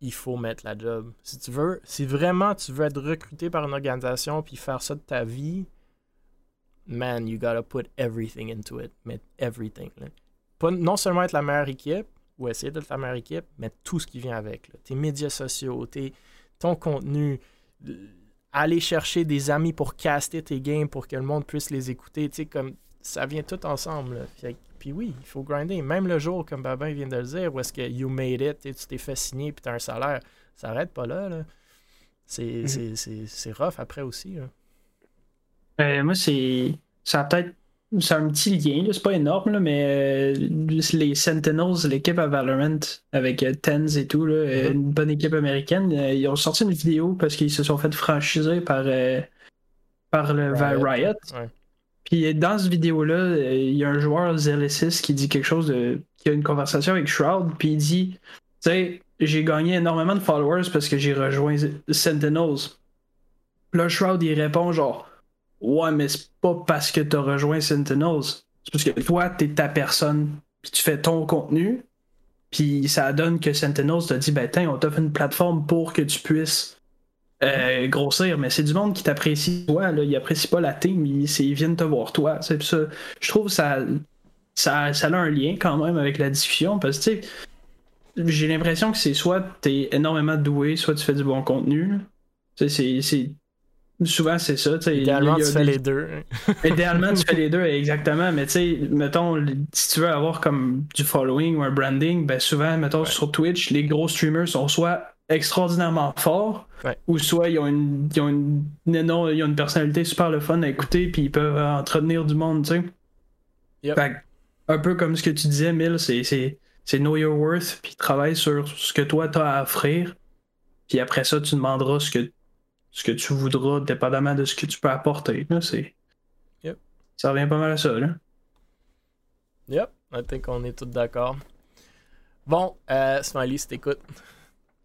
il faut mettre la job. Si tu veux, si vraiment tu veux être recruté par une organisation puis faire ça de ta vie, man, you gotta put everything into it. Mettre everything. là. Pas, non seulement être la meilleure équipe, ou essayer d'être la meilleure équipe, mais tout ce qui vient avec. Tes médias sociaux, tes, ton contenu, aller chercher des amis pour caster tes games pour que le monde puisse les écouter. Tu sais, comme ça vient tout ensemble. Fait Puis oui, il faut grinder. Même le jour, comme Babin vient de le dire, où est-ce que you made it, tu t'es fait signer puis tu as un salaire, ça arrête pas là. là. C'est Mhm. c'est- c'est- c'est rough après aussi. là. Euh, moi, c'est. Ça a peut-être. C'est un petit lien, c'est pas énorme, là, mais euh, les Sentinels, l'équipe à Valorant, avec euh, Tens et tout, là, Mhm. une bonne équipe américaine, euh, ils ont sorti une vidéo parce qu'ils se sont fait franchiser par, par le Riot. Ouais. Puis dans cette vidéo-là, il y a un joueur Zelesis qui dit quelque chose de. qui a une conversation avec Shroud, puis il dit Tu sais, j'ai gagné énormément de followers parce que j'ai rejoint Sentinels. Là, Shroud, il répond genre Ouais, mais c'est pas parce que t'as rejoint Sentinels. C'est parce que toi, t'es ta personne, puis tu fais ton contenu, puis ça donne que Sentinels t'a dit Ben, tiens, on t'offre une plateforme pour que tu puisses euh, grossir, mais c'est du monde qui t'apprécie toi, là. Ils apprécient pas la team, ils, viennent te voir toi. C'est ça. Je trouve ça, ça, ça a un lien quand même avec la discussion parce que j'ai l'impression que c'est soit t'es énormément doué, soit tu fais du bon contenu. C'est. Souvent, c'est ça. Idéalement, Il y a tu fais les deux. (laughs) Idéalement, tu fais les deux, exactement. Mais tu sais, mettons, si tu veux avoir comme du following ou un branding, ben souvent, mettons, Ouais. sur Twitch, les gros streamers sont soit extraordinairement forts Ouais. Ou soit ils ont une, ils ont une, non, ils ont une personnalité super le fun à écouter, puis ils peuvent euh, entretenir du monde, tu sais. Yep. Fait que, un peu comme ce que tu disais, Mill, c'est, c'est, c'est know your worth, puis travaille sur ce que toi t'as à offrir. Puis après ça, tu demanderas ce que, ce que tu voudras, dépendamment de ce que tu peux apporter. Là, c'est... Yep. Ça revient pas mal à ça, là. Yep, I think on est tous d'accord. Bon, euh, Smiley, si t'écoutes,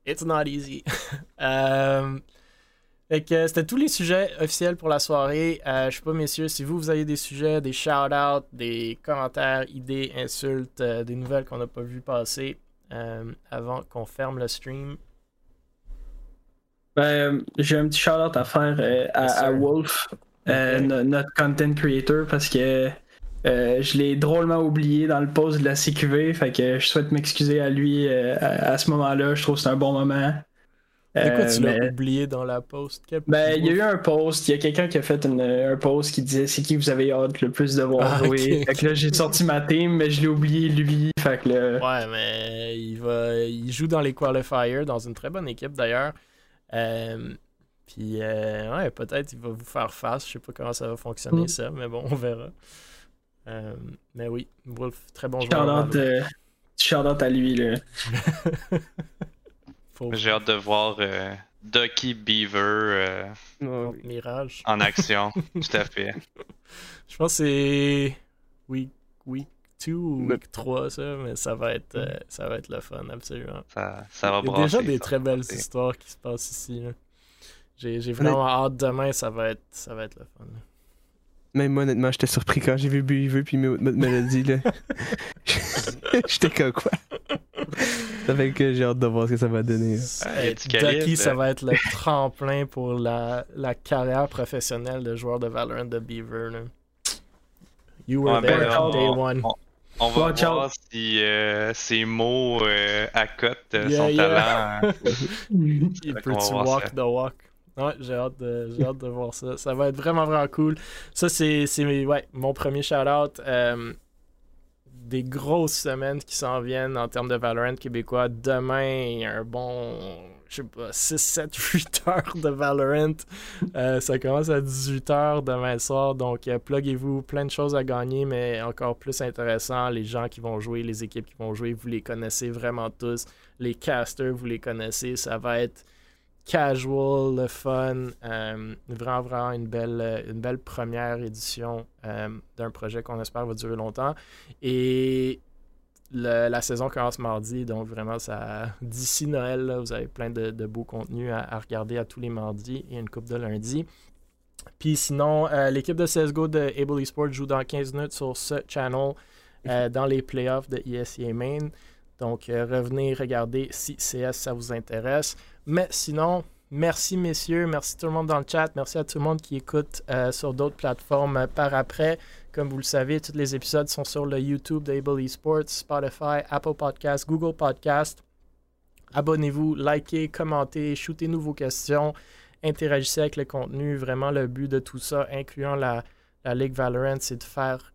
it's not easy. (laughs) euh, fait que c'était tous les sujets officiels pour la soirée. Euh, je sais pas, messieurs, si vous, vous avez des sujets, des shout-outs, des commentaires, idées, insultes, euh, des nouvelles qu'on n'a pas vu passer euh, avant qu'on ferme le stream. Ben, j'ai un petit shout-out à faire euh, à, Wolf, euh, no- notre content creator, parce que euh, je l'ai drôlement oublié dans le post de la CQV. Fait que je souhaite m'excuser à lui à, à ce moment-là. Je trouve que c'est un bon moment. C'est quoi, Euh, tu l'as mais- oublié dans la post? Ben, il y a eu un post, il y a quelqu'un qui a fait une- un post qui disait c'est qui vous avez hâte le plus de voir Ah, jouer? Fait que là, j'ai sorti ma team, mais je l'ai oublié lui. Fait que là, Ouais, mais il va, il joue dans les qualifiers, dans une très bonne équipe d'ailleurs. Euh, puis, euh, ouais, peut-être il va vous faire face. Je sais pas comment ça va fonctionner Mm. ça, mais bon, on verra. Euh, mais oui, Wolf, très bon joueur. shout-out euh, à lui. Là. (laughs) J'ai hâte de voir euh, Ducky Beaver euh, oui. Mirage. en action. Tout à fait. (laughs) Je pense que c'est week, week 2 ou week 3, ça, mais ça va être, euh, ça va être le fun, absolument. Ça, ça va Il y a déjà des ça très belles histoires qui se passent ici. J'ai vraiment hâte demain, ça va être, ça va être le fun. là. Même moi, honnêtement, j'étais surpris quand j'ai vu Beaver puis Mo- Melody, là. (laughs) j'étais comme quoi? Ça fait que j'ai hâte de voir ce que ça va donner. Ah, Hey, Ducky, ça euh. va être le tremplin pour la, la carrière professionnelle de joueur de Valorant de Beaver. là. You were Ouais, there ben là, on day on- one. On va Watch voir out. si euh, ces mots euh, accotent euh, Yeah, son yeah. talent. (laughs) Il Fait peut va tu walk ça. the walk? Ouais, j'ai hâte, de, j'ai hâte de voir ça. Ça va être vraiment, vraiment cool. Ça, c'est, c'est ouais, mon premier shout-out. Euh, des grosses semaines qui s'en viennent en termes de Valorant québécois. Demain, il un bon, je sais pas, 6, 7, 8 heures de Valorant. Euh, ça commence à 18 heures demain soir. Donc, euh, pluguez-vous. Plein de choses à gagner, mais encore plus intéressant. Les gens qui vont jouer, les équipes qui vont jouer, vous les connaissez vraiment tous. Les casters, vous les connaissez. Ça va être casual, le fun. euh, vraiment, vraiment une belle, une belle première édition euh, d'un projet qu'on espère va durer longtemps. Et le- la saison commence mardi, donc vraiment, ça d'ici Noël, là, vous avez plein de, de beaux contenus à, à regarder à tous les mardis et une coupe de lundi. Puis sinon, euh, l'équipe de CSGO de Able Esports joue dans 15 minutes sur ce channel euh, dans les playoffs de ESEA Main. Donc, euh, revenez regarder si CS ça vous intéresse. Mais sinon, merci messieurs, merci tout le monde dans le chat, merci à tout le monde qui écoute sur d'autres plateformes par après. Comme vous le savez, tous les épisodes sont sur le YouTube d'Able Esports, Spotify, Apple Podcast, Google Podcast. Abonnez-vous, likez, commentez, shootez-nous vos questions, interagissez avec le contenu. Vraiment, le but de tout ça, incluant la, la Ligue Valorant, c'est de faire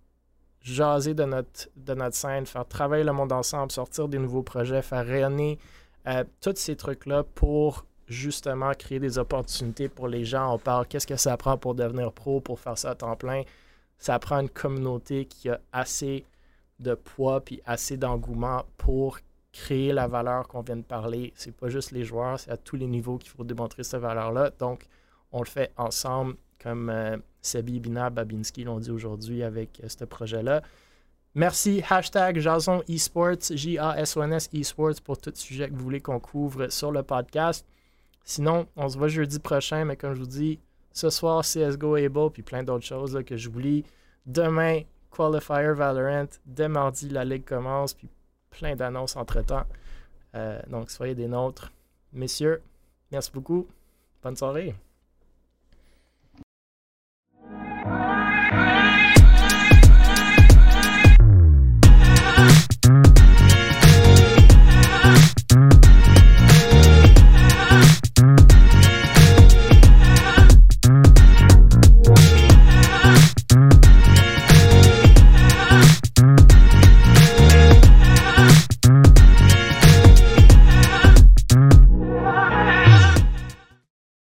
jaser de notre, de notre scène, faire travailler le monde ensemble, sortir des nouveaux projets, faire rayonner euh, tous ces trucs-là pour justement créer des opportunités pour les gens. On parle qu'est-ce que ça prend pour devenir pro, pour faire ça à temps plein? Ça prend une communauté qui a assez de poids puis assez d'engouement pour créer la valeur qu'on vient de parler. C'est pas juste les joueurs, c'est à tous les niveaux qu'il faut démontrer cette valeur-là. Donc, on le fait ensemble, comme euh, Sebi, Bina, Babinski l'ont dit aujourd'hui avec euh, ce projet-là. Merci. Hashtag Jason Esports, J-A-S-O-N-S Esports pour tout sujet que vous voulez qu'on couvre sur le podcast. Sinon, on se voit jeudi prochain, mais comme je vous dis, ce soir, CSGO Able, puis plein d'autres choses là, que j'oublie. Demain, Qualifier Valorant. Dès mardi, la ligue commence, puis plein d'annonces entre-temps. Euh, donc, soyez des nôtres. Messieurs, merci beaucoup. Bonne soirée.